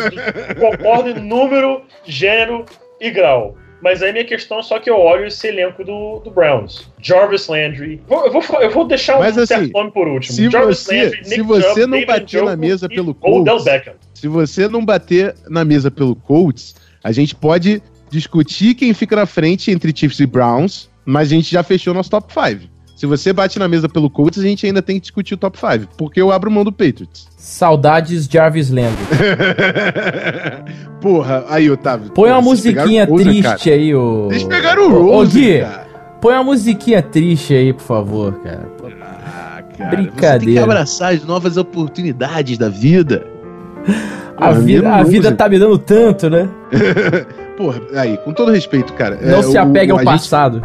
concordo em número, gênero e grau. Mas aí minha questão é só que eu olho esse elenco do, do Browns. Jarvis Landry. Vou- eu, vou, eu vou deixar Mas, um assim, certo nome por último. se Jarvis você- se Nick você Chubb, não bater na mesa e pelo Colts, Beckham. Se você não bater na mesa pelo Colts, a gente pode discutir quem fica na frente entre Chiefs e Browns, mas a gente já fechou nosso top 5. Se você bate na mesa pelo Colts, a gente ainda tem que discutir o top 5, porque eu abro mão do Patriots. Saudades Jarvis Landry. *laughs* Porra, aí, Otávio. Põe uma musiquinha triste cara. aí, ô. Vocês pegaram o Ô, Rose, Gui, cara. põe uma musiquinha triste aí, por favor, cara. Ah, cara, Brincadeira. Você tem que abraçar as novas oportunidades da vida. A vida, a vida tá me dando tanto, né? *laughs* Porra, aí, com todo respeito, cara. Não é, se o- apegue ao a gente- passado.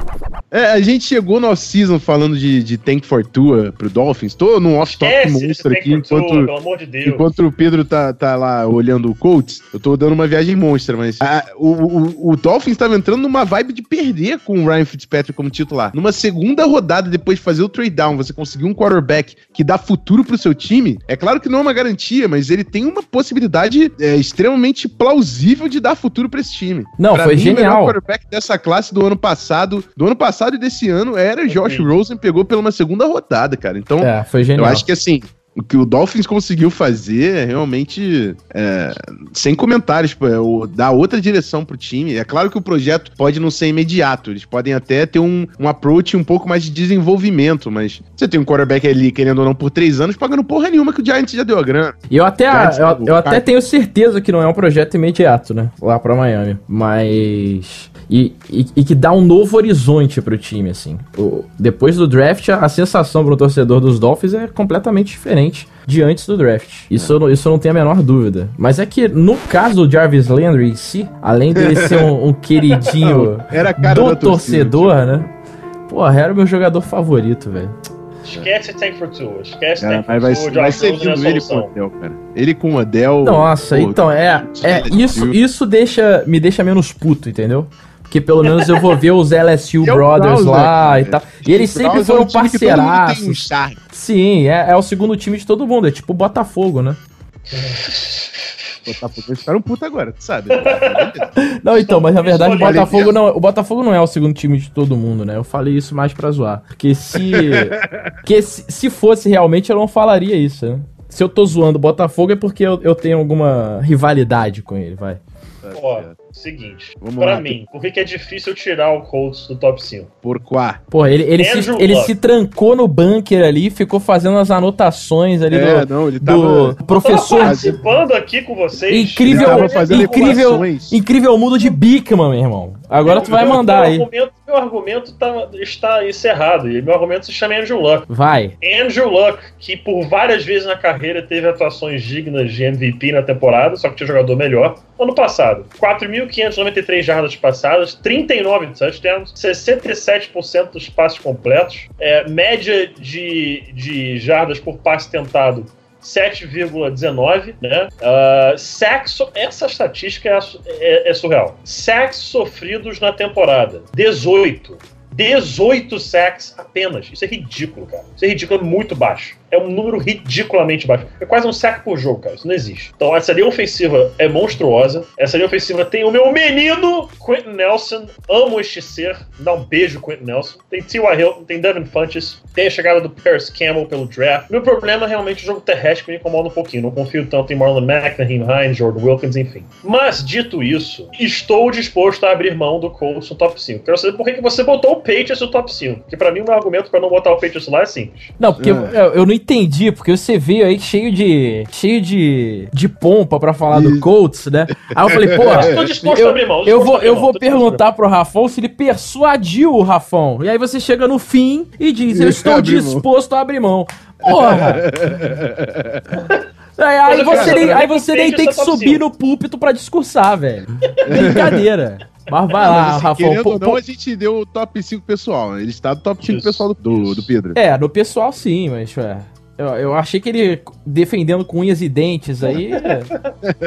É, a gente chegou no off-season falando de, de Tank for Tua pro Dolphins. Tô num off-top monstro aqui, enquanto, pelo amor de Deus. enquanto o Pedro tá, tá lá olhando o Colts, eu tô dando uma viagem monstra, mas ah, o, o, o Dolphins tava entrando numa vibe de perder com o Ryan Fitzpatrick como titular. Numa segunda rodada, depois de fazer o trade down, você conseguir um quarterback que dá futuro pro seu time, é claro que não é uma garantia, mas ele tem uma possibilidade é, extremamente plausível de dar futuro pra esse time. Não, Pra foi mim, O melhor genial. quarterback dessa classe do ano passado, do ano passado e desse ano era Josh Rosen, pegou pela uma segunda rodada, cara. Então, É, foi eu genial. acho que assim, o que o Dolphins conseguiu fazer é realmente é, sem comentários, pô, é o- dar outra direção pro time. É claro que o projeto pode não ser imediato, eles podem até ter um, um approach um pouco mais de desenvolvimento, mas você tem um quarterback ali, querendo ou não, por três anos, pagando porra nenhuma que o Giants já deu a grana. E eu até, Giants, eu, o eu até tenho certeza que não é um projeto imediato, né? Lá pra Miami. Mas. E, e, e que dá um novo horizonte pro time, assim. O- depois do draft, a, a sensação pro torcedor dos Dolphins é completamente diferente de antes do draft. Isso, eu não- isso eu não tenho a menor dúvida. Mas é que, no caso do Jarvis Landry em si, além dele *laughs* ser um, um queridinho Era a cara do da torcida, torcedor, né? Porra, era o meu jogador favorito, velho. Esquece Tank for Two. Esquece Cara, Tank for vai, Two. vai ser Rosen é lindo ele com o. Odell, cara. Ele com o Odell. Nossa, pô, então, é, é isso, isso deixa, me deixa menos puto, entendeu? Porque pelo menos eu vou ver os LSU é o Brothers né, lá cara? e tal. E eles O sempre é foram um que um parceiraços. charme. Sim, é, é o segundo time de todo mundo, é tipo o Botafogo, né? Botafogo, eles ficaram puto agora, tu sabe? *laughs* Não, então, mas na verdade o Botafogo não, o Botafogo não é o segundo time de todo mundo, né? Eu falei isso mais pra zoar. Porque se. *laughs* porque se, se fosse realmente, eu não falaria isso, né? Se eu tô zoando o Botafogo é porque eu, eu tenho alguma rivalidade com ele, vai. Ó, seguinte. Vamos pra lá. mim, por que, que é difícil tirar o Colts do top 5? Por quá. Porra, ele, ele, se, ele se trancou no bunker ali, ficou fazendo as anotações ali É, do, não, ele do tava. Eu professor. participando aqui com vocês. Incrível, tava incrível, incrível mundo de Bigman, meu irmão. Agora tu vai mandar meu aí. Argumento, meu argumento tá, está encerrado. E meu argumento se chama Andrew Luck. Vai. Andrew Luck, que por várias vezes na carreira teve atuações dignas de MVP na temporada, só que tinha jogador melhor. Ano passado, 4.593 jardas passadas, 39 touchdowns, 67% dos passes completos, é, média de, de jardas por passe tentado 7,19, né? Uh, sacks, essa estatística é, é, é surreal. Sacks sofridos na temporada, 18. 18 sacks apenas. Isso é ridículo, cara. Isso é ridículo, é muito baixo é um número ridiculamente baixo. É quase um saco por jogo, cara. Isso não existe. Então, essa linha ofensiva é monstruosa. Essa linha ofensiva tem o meu menino, Quentin Nelson. Amo este ser. Dá um beijo, Quentin Nelson. Tem T.Y. Hilton, tem Devin Funches. Tem a chegada do Paris Campbell pelo draft. Meu problema é realmente o jogo terrestre que me incomoda um pouquinho. Não confio tanto em Marlon Mack, Naheem Hines, Jordan Wilkins, enfim. Mas, dito isso, estou disposto a abrir mão do Colts no top 5. Quero saber por que você botou o Patriots no top 5. Porque pra mim o meu argumento para não botar o Patriots lá é simples. Não, porque é. eu, eu não entendi, porque você veio aí cheio de. cheio de. de pompa pra falar do Colts, né? Aí eu falei, pô, *laughs* eu, abrir mão, eu vou, eu vou perguntar pro Rafão se ele persuadiu o Rafão. E aí você chega no fim e diz, eu estou disposto a abrir mão. Porra! *laughs* Aí, aí, você nem, aí você nem tem que subir no púlpito pra discursar, velho. Brincadeira. *laughs* Mas vai lá, assim, Rafa. Querendo ou não, a gente deu o top 5 pessoal. Ele está no top 5 Isso. pessoal do, do, do, Pedro. É, no pessoal sim, mas ué, eu, eu achei que ele defendendo com unhas e dentes aí.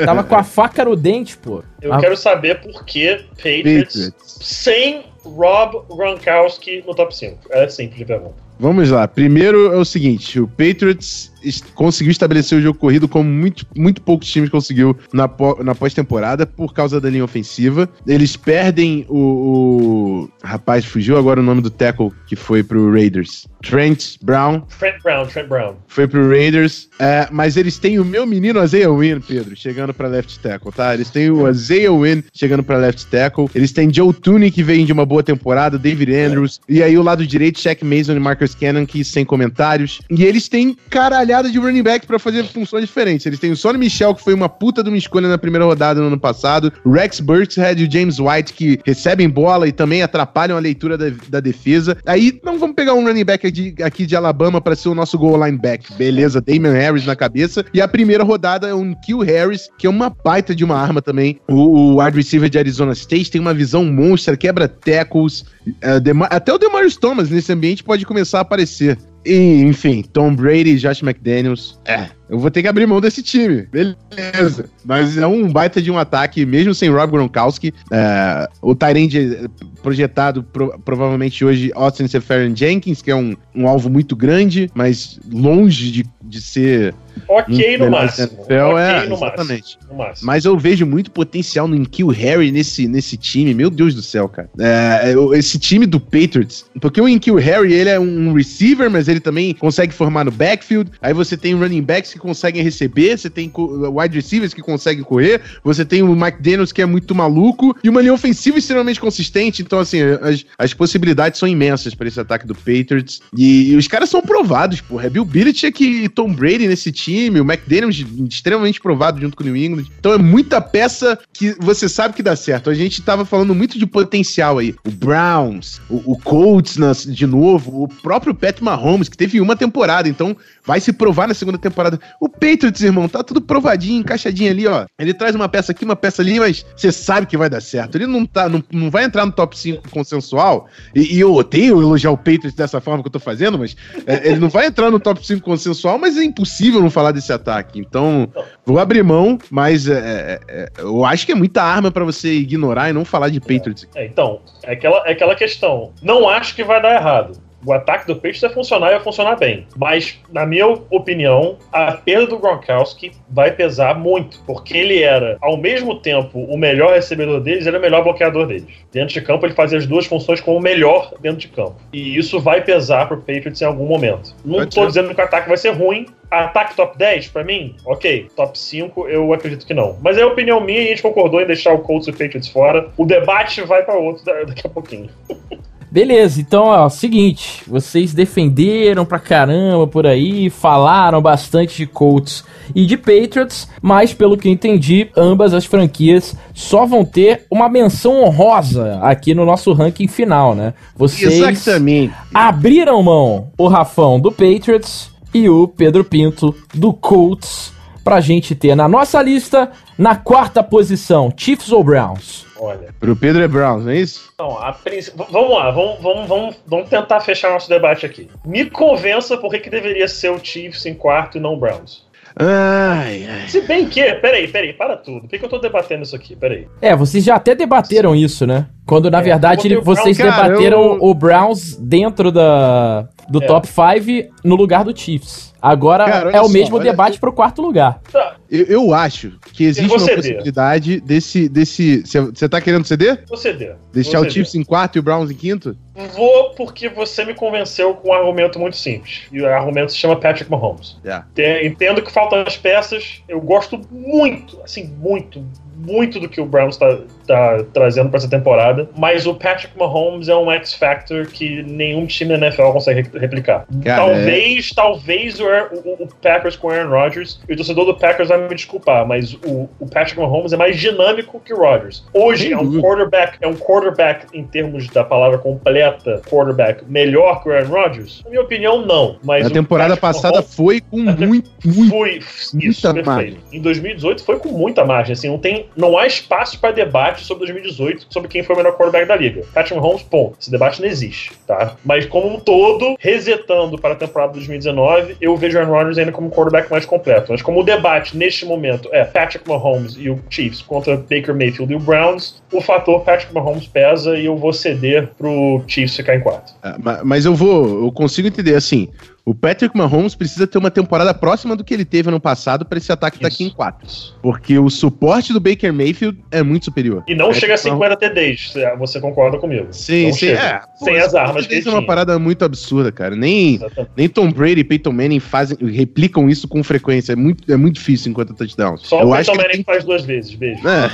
tava com a faca no dente, pô. Eu quero saber por que Patriots, Patriots, sem Rob Gronkowski no top 5. É simples de pergunta. Vamos lá. Primeiro é o seguinte: o Patriots conseguiu estabelecer o jogo corrido como muito, muito poucos times conseguiu na, na pós-temporada por causa da linha ofensiva. Eles perdem o, o, Rapaz, fugiu agora o nome do tackle que foi pro Raiders. Trent Brown. Trent Brown, Trent Brown. Foi pro Raiders. É, mas eles têm o meu menino Isaiah Wynn, Pedro, chegando pra left tackle, tá? Eles têm o Isaiah Wynn chegando pra left tackle. Eles têm Joe Tooney, que vem de uma boa temporada, David Andrews. É. E aí o lado direito, Shaq Mason e Marcus Cannon, que sem comentários. E eles têm caralho caralhada de running back para fazer funções diferentes. Eles têm o Sonny Michel, que foi uma puta de uma escolha na primeira rodada no ano passado, Rex Burkhead e o James White, que recebem bola e também atrapalham a leitura da, da defesa. Aí, não vamos pegar um running back aqui, aqui de Alabama para ser o nosso goal line back. Beleza, Damian Harris na cabeça. E a primeira rodada é um Kill Harris, que é uma baita de uma arma também. O, o wide receiver de Arizona State tem uma visão monstra, quebra tackles. Uh, até o Demarius Thomas nesse ambiente pode começar a aparecer. E, enfim, Tom Brady e Josh McDaniels. É, eu vou ter que abrir mão desse time. Beleza. Mas é um baita de um ataque, mesmo sem Rob Gronkowski. É, o Tyrande projetado pro, provavelmente hoje, Austin Seferian Jenkins, que é um, um alvo muito grande, mas longe de, de ser. Ok no máximo. NFL, okay é, no exatamente. Máximo. No máximo. Mas eu vejo muito potencial no Kill Harry nesse, nesse time. Meu Deus do céu, cara. É, esse time do Patriots. Porque o Kill Harry, ele é um receiver, mas ele também consegue formar no backfield. Aí você tem running backs que conseguem receber, você tem wide receivers que conseguem correr, você tem o Mike Daniels que é muito maluco e uma linha ofensiva extremamente consistente. Então, assim, as, as possibilidades são imensas para esse ataque do Patriots. E, e, os caras são provados, porra. É Bill Belichick e Tom Brady nesse time, o McDaniels extremamente provado junto com o New England. Então é muita peça que você sabe que dá certo. A gente tava falando muito de potencial aí. O Browns, o, o Colts nas, de novo, o próprio Pat Mahomes, que teve uma temporada, então vai se provar na segunda temporada. O Patriots, irmão, tá tudo provadinho, encaixadinho ali, ó. Ele traz uma peça aqui, uma peça ali, mas você sabe que vai dar certo. Ele não tá, não, não vai entrar no top 5 consensual. E, e eu odeio elogiar o Patriots dessa forma que eu tô fazendo, mas é, ele não vai entrar no top 5 consensual, mas é impossível não falar desse ataque. Então, vou abrir mão, mas é, é, é eu acho que é muita arma para você ignorar e não falar de Patriots. É, então, é aquela, é aquela questão. Não acho que vai dar errado o ataque do Patriots vai funcionar e vai funcionar bem. Mas, na minha opinião, a perda do Gronkowski vai pesar muito, porque ele era, ao mesmo tempo, o melhor recebedor deles e era o melhor bloqueador deles. Dentro de campo, ele fazia as duas funções como o melhor dentro de campo. E isso vai pesar pro Patriots em algum momento. Não estou dizendo que o ataque vai ser ruim, Ataque top 10, pra mim, ok. Top 5, eu acredito que não. Mas é a opinião minha e a gente concordou em deixar o Colts e o Patriots fora. O debate vai para outro daqui a pouquinho. *laughs* Beleza, então, ó, seguinte, vocês defenderam pra caramba por aí, falaram bastante de Colts e de Patriots, mas pelo que entendi, ambas as franquias só vão ter uma menção honrosa aqui no nosso ranking final, né? Vocês Exatamente. abriram mão o Rafão do Patriots e o Pedro Pinto do Colts pra gente ter na nossa lista, na quarta posição, Chiefs ou Browns? Olha. Pro Pedro é Browns, não é isso? Então, a princ- vamos lá, vamos, vamos, vamos, vamos tentar fechar nosso debate aqui. Me convença por que que deveria ser o Chiefs em quarto e não o Browns. Ai, ai. Se bem que, peraí, peraí, para tudo. Por que, que eu tô debatendo isso aqui? Peraí. É, vocês já até debateram isso, né? Quando na É, verdade vocês Browns, cara, debateram eu- o Browns dentro da, do É. top 5 no lugar do Chiefs. Agora Cara, é o só, mesmo olha- debate pro quarto lugar. Tá, Eu, eu acho que existe uma possibilidade desse. desse Você tá querendo ceder? vou ceder. Deixar Vou o ceder. Chiefs em quarto e o Browns em quinto? Vou porque você me convenceu com um argumento muito simples. E o argumento se chama Patrick Mahomes. É. Te- Entendo que faltam as peças. Eu gosto muito, assim, muito, muito do que o Browns tá, tá trazendo pra essa temporada. Mas o Patrick Mahomes é um X-Factor que nenhum time da NFL consegue re- replicar. Cara, talvez, talvez o, o- o Packers com o Aaron Rodgers. E o torcedor do Packers vai me desculpar, mas o, o Patrick Mahomes é mais dinâmico que o Rodgers. Hoje é um quarterback, é um quarterback em termos da palavra completa, quarterback melhor que o Aaron Rodgers? Na minha opinião, não. Mas o temporada Patrick passada Mahomes foi com Até- muito, muito. foi isso, muita perfeito. margem. Em 2018 foi com muita margem, assim, não tem, não há espaço para debate sobre 2018, sobre quem foi o melhor quarterback da liga. Patrick Mahomes, ponto. Esse debate não existe, tá? Mas como um todo, resetando para a temporada de 2019, eu vejo Aaron Rodgers ainda como o quarterback mais completo. Mas como o debate neste momento é Patrick Mahomes e o Chiefs contra Baker Mayfield e o Browns, o fator Patrick Mahomes pesa e eu vou ceder pro Chiefs ficar em quarto. Ma- Mas eu vou, eu consigo entender assim. O Patrick Mahomes precisa ter uma temporada próxima do que ele teve ano passado para esse ataque estar Isso. aqui em quatro. Porque o suporte do Baker Mayfield é muito superior. E não Patrick chega a Mahomes- 50 TDs, você concorda comigo. Sim, Não sim. chega. É, pô, Sem as armas que ele Isso é uma parada muito absurda, cara. Nem, Exatamente. nem Tom Brady e Peyton Manning fazem, replicam isso com frequência. É muito, é muito difícil enquanto touchdowns. Só eu o acho Peyton Manning faz duas vezes, beijo. É.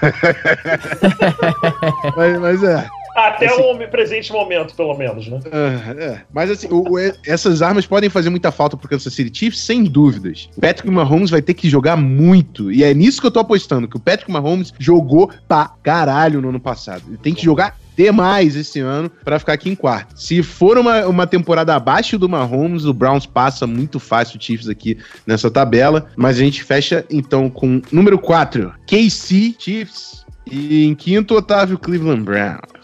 *laughs* mas, mas é. Até Esse- o presente momento, pelo menos, né? É, é. Mas assim, o- o- essas armas podem fazer muita falta pro Kansas City Chiefs, sem dúvidas. Patrick Mahomes vai ter que jogar muito. E é nisso que eu tô apostando, que o Patrick Mahomes jogou pra caralho no ano passado. Ele tem que jogar demais esse ano pra ficar aqui em quarto. Se for uma, uma temporada abaixo do Mahomes, o Browns passa muito fácil o Chiefs aqui nessa tabela. Mas a gente fecha então com número 4, KC Chiefs. E em quinto, Otávio Cleveland Browns.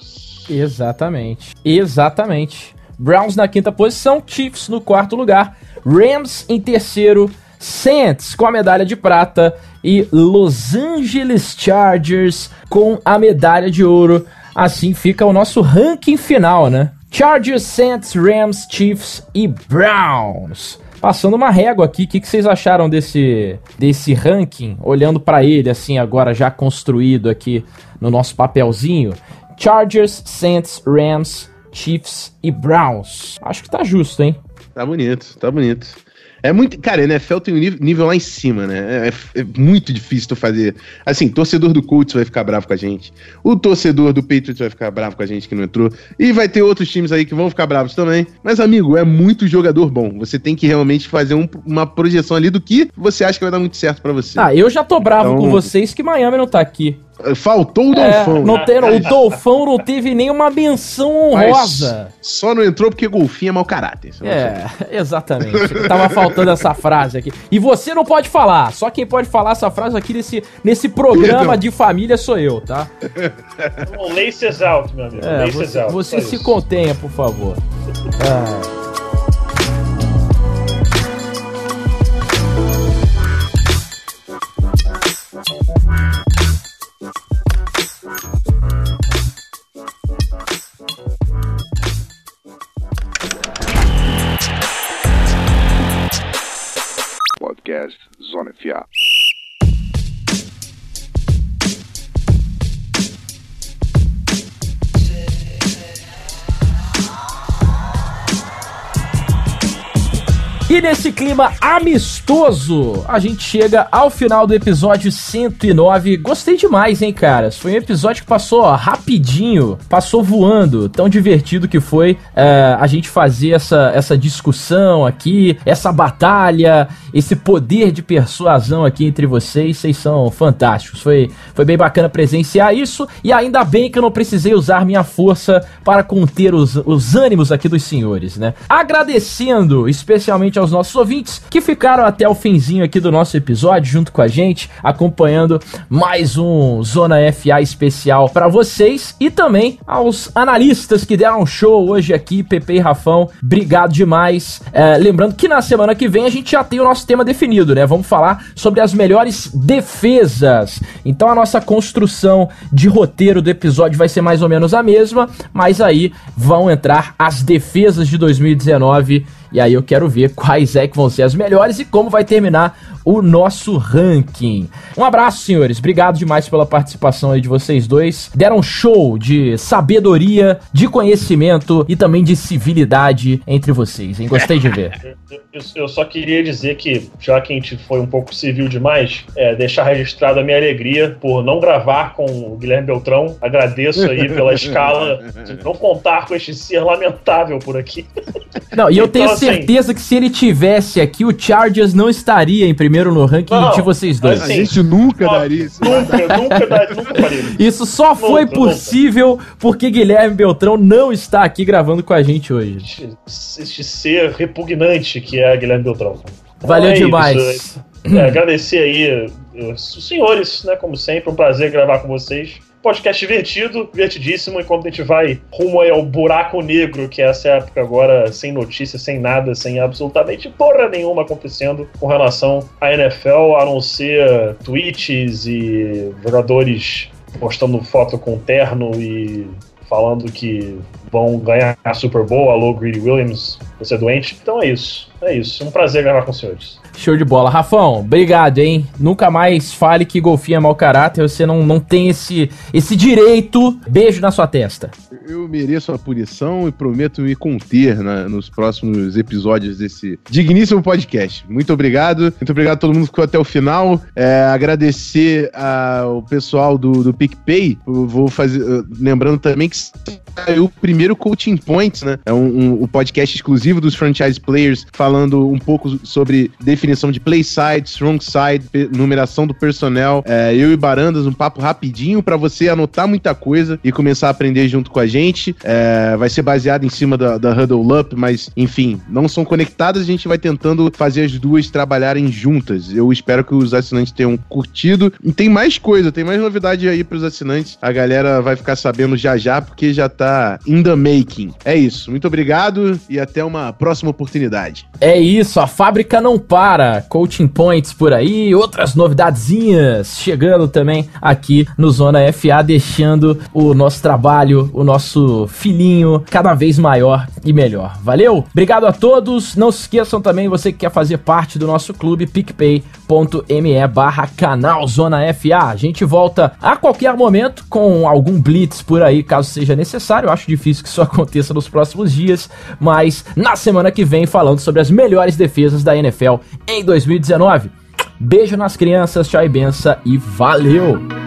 Exatamente. Exatamente. Browns na quinta posição, Chiefs no quarto lugar, Rams em terceiro, Saints com a medalha de prata e Los Angeles Chargers com a medalha de ouro. Assim fica o nosso ranking final, né? Chargers, Saints, Rams, Chiefs e Browns. Passando uma régua aqui, o que, que vocês acharam desse, desse ranking? Olhando pra ele, assim, agora já construído aqui no nosso papelzinho. Chargers, Saints, Rams, Chiefs e Browns. Acho que tá justo, hein? Tá bonito, tá bonito. É muito. Cara, a NFL tem um nível, nível lá em cima, né? É, é muito difícil tu fazer. Assim, torcedor do Colts vai ficar bravo com a gente. O torcedor do Patriots vai ficar bravo com a gente que não entrou. E vai ter outros times aí que vão ficar bravos também. Mas, amigo, é muito jogador bom. Você tem que realmente fazer um- uma projeção ali do que você acha que vai dar muito certo pra você. Ah, eu já tô bravo Então- com vocês que Miami não tá aqui. Faltou o É, Dolfão. não ter, o Dolfão não teve nenhuma menção Mas honrosa. Só não entrou porque golfinho é mau caráter. É, *laughs* exatamente. Tava faltando essa frase aqui. E você não pode falar. Só quem pode falar essa frase aqui nesse, nesse programa Perdão. de família sou eu, tá? O Laces out, meu amigo. É, Laces você, out. você só se isso. contenha, por favor. Ah. Podcast E nesse clima amistoso! A gente chega ao final do episódio 109. Gostei demais, hein, caras? Foi um episódio que passou ó, rapidinho, passou voando. Tão divertido que foi é, a gente fazer essa, essa discussão aqui, essa batalha, esse poder de persuasão aqui entre vocês. Vocês são fantásticos. Foi, foi bem bacana presenciar isso. E ainda bem que eu não precisei usar minha força para conter os, os ânimos aqui dos senhores, né? Agradecendo especialmente aos nossos ouvintes que ficaram até o finzinho aqui do nosso episódio junto com a gente, acompanhando mais um Zona FA especial para vocês e também aos analistas que deram show hoje aqui, Pepe e Rafão. Obrigado demais. É, lembrando que na semana que vem a gente já tem o nosso tema definido, né? Vamos falar sobre as melhores defesas. Então a nossa construção de roteiro do episódio vai ser mais ou menos a mesma, mas aí vão entrar as defesas de 2019 e aí eu quero ver quais é que vão ser as melhores e como vai terminar o nosso ranking. Um abraço, senhores. Obrigado demais pela participação aí de vocês dois. Deram um show de sabedoria, de conhecimento e também de civilidade entre vocês, hein? Gostei de ver. *laughs* Eu, eu só queria dizer que, já que a gente foi um pouco civil demais, é, deixar registrado a minha alegria por não gravar com o Guilherme Beltrão. Agradeço aí pela *laughs* escala de não contar com este ser lamentável por aqui. Não, e eu então, tenho assim, certeza que se ele tivesse aqui, o Chargers não estaria em primeiro no ranking não, de vocês dois. Assim, a gente nunca daria isso. Nunca, nunca, daria, nunca faria. Isso só nunca, foi possível nunca. porque Guilherme Beltrão não está aqui gravando com a gente hoje. Este, este ser repugnante que é Guilherme Beltrão. Valeu é demais. Isso, é, agradecer aí os senhores, né? Como sempre, um prazer gravar com vocês podcast divertido, divertidíssimo, enquanto a gente vai rumo ao buraco negro, que é essa época agora, sem notícia, sem nada, sem absolutamente porra nenhuma acontecendo com relação à NFL, a não ser tweets e jogadores postando foto com terno e falando que vão ganhar a Super Bowl, alô Greedy Williams, você é doente. Então é isso, é isso. Um prazer gravar com os senhores. Show de bola. Rafão, obrigado, hein? Nunca mais fale que golfinho é mau caráter, você não, não tem esse, esse direito. Beijo na sua testa. Eu mereço a punição e prometo me conter na, nos próximos episódios desse digníssimo podcast. Muito obrigado. Muito obrigado a todo mundo que ficou até o final. É, agradecer ao pessoal do, do PicPay. Vou fazer. Lembrando também que saiu o primeiro Coaching Points, né? É um, um, um podcast exclusivo dos franchise players falando um pouco sobre definição definição de play side, strong side, numeração do personnel. É, eu e Barandas, um papo rapidinho para você anotar muita coisa e começar a aprender junto com a gente. É, vai ser baseado em cima da, da Huddle Up, mas enfim, não são conectadas, a gente vai tentando fazer as duas trabalharem juntas. Eu espero que os assinantes tenham curtido. E tem mais coisa, tem mais novidade aí pros assinantes. A galera vai ficar sabendo já já, porque já tá in the making. É isso. Muito obrigado e até uma próxima oportunidade. É isso, a fábrica não para para coaching points por aí, outras novidadezinhas chegando também aqui no Zona FA, deixando o nosso trabalho, o nosso filhinho cada vez maior e melhor. Valeu? Obrigado a todos. Não se esqueçam também, você que quer fazer parte do nosso clube, picpay.me barra canal Zona FA. A gente volta a qualquer momento com algum blitz por aí, caso seja necessário. Eu acho difícil que isso *laughs* aconteça nos próximos dias, mas na semana que vem falando sobre as melhores defesas da NFL em 2019. Beijo nas crianças, tchau e benção e valeu!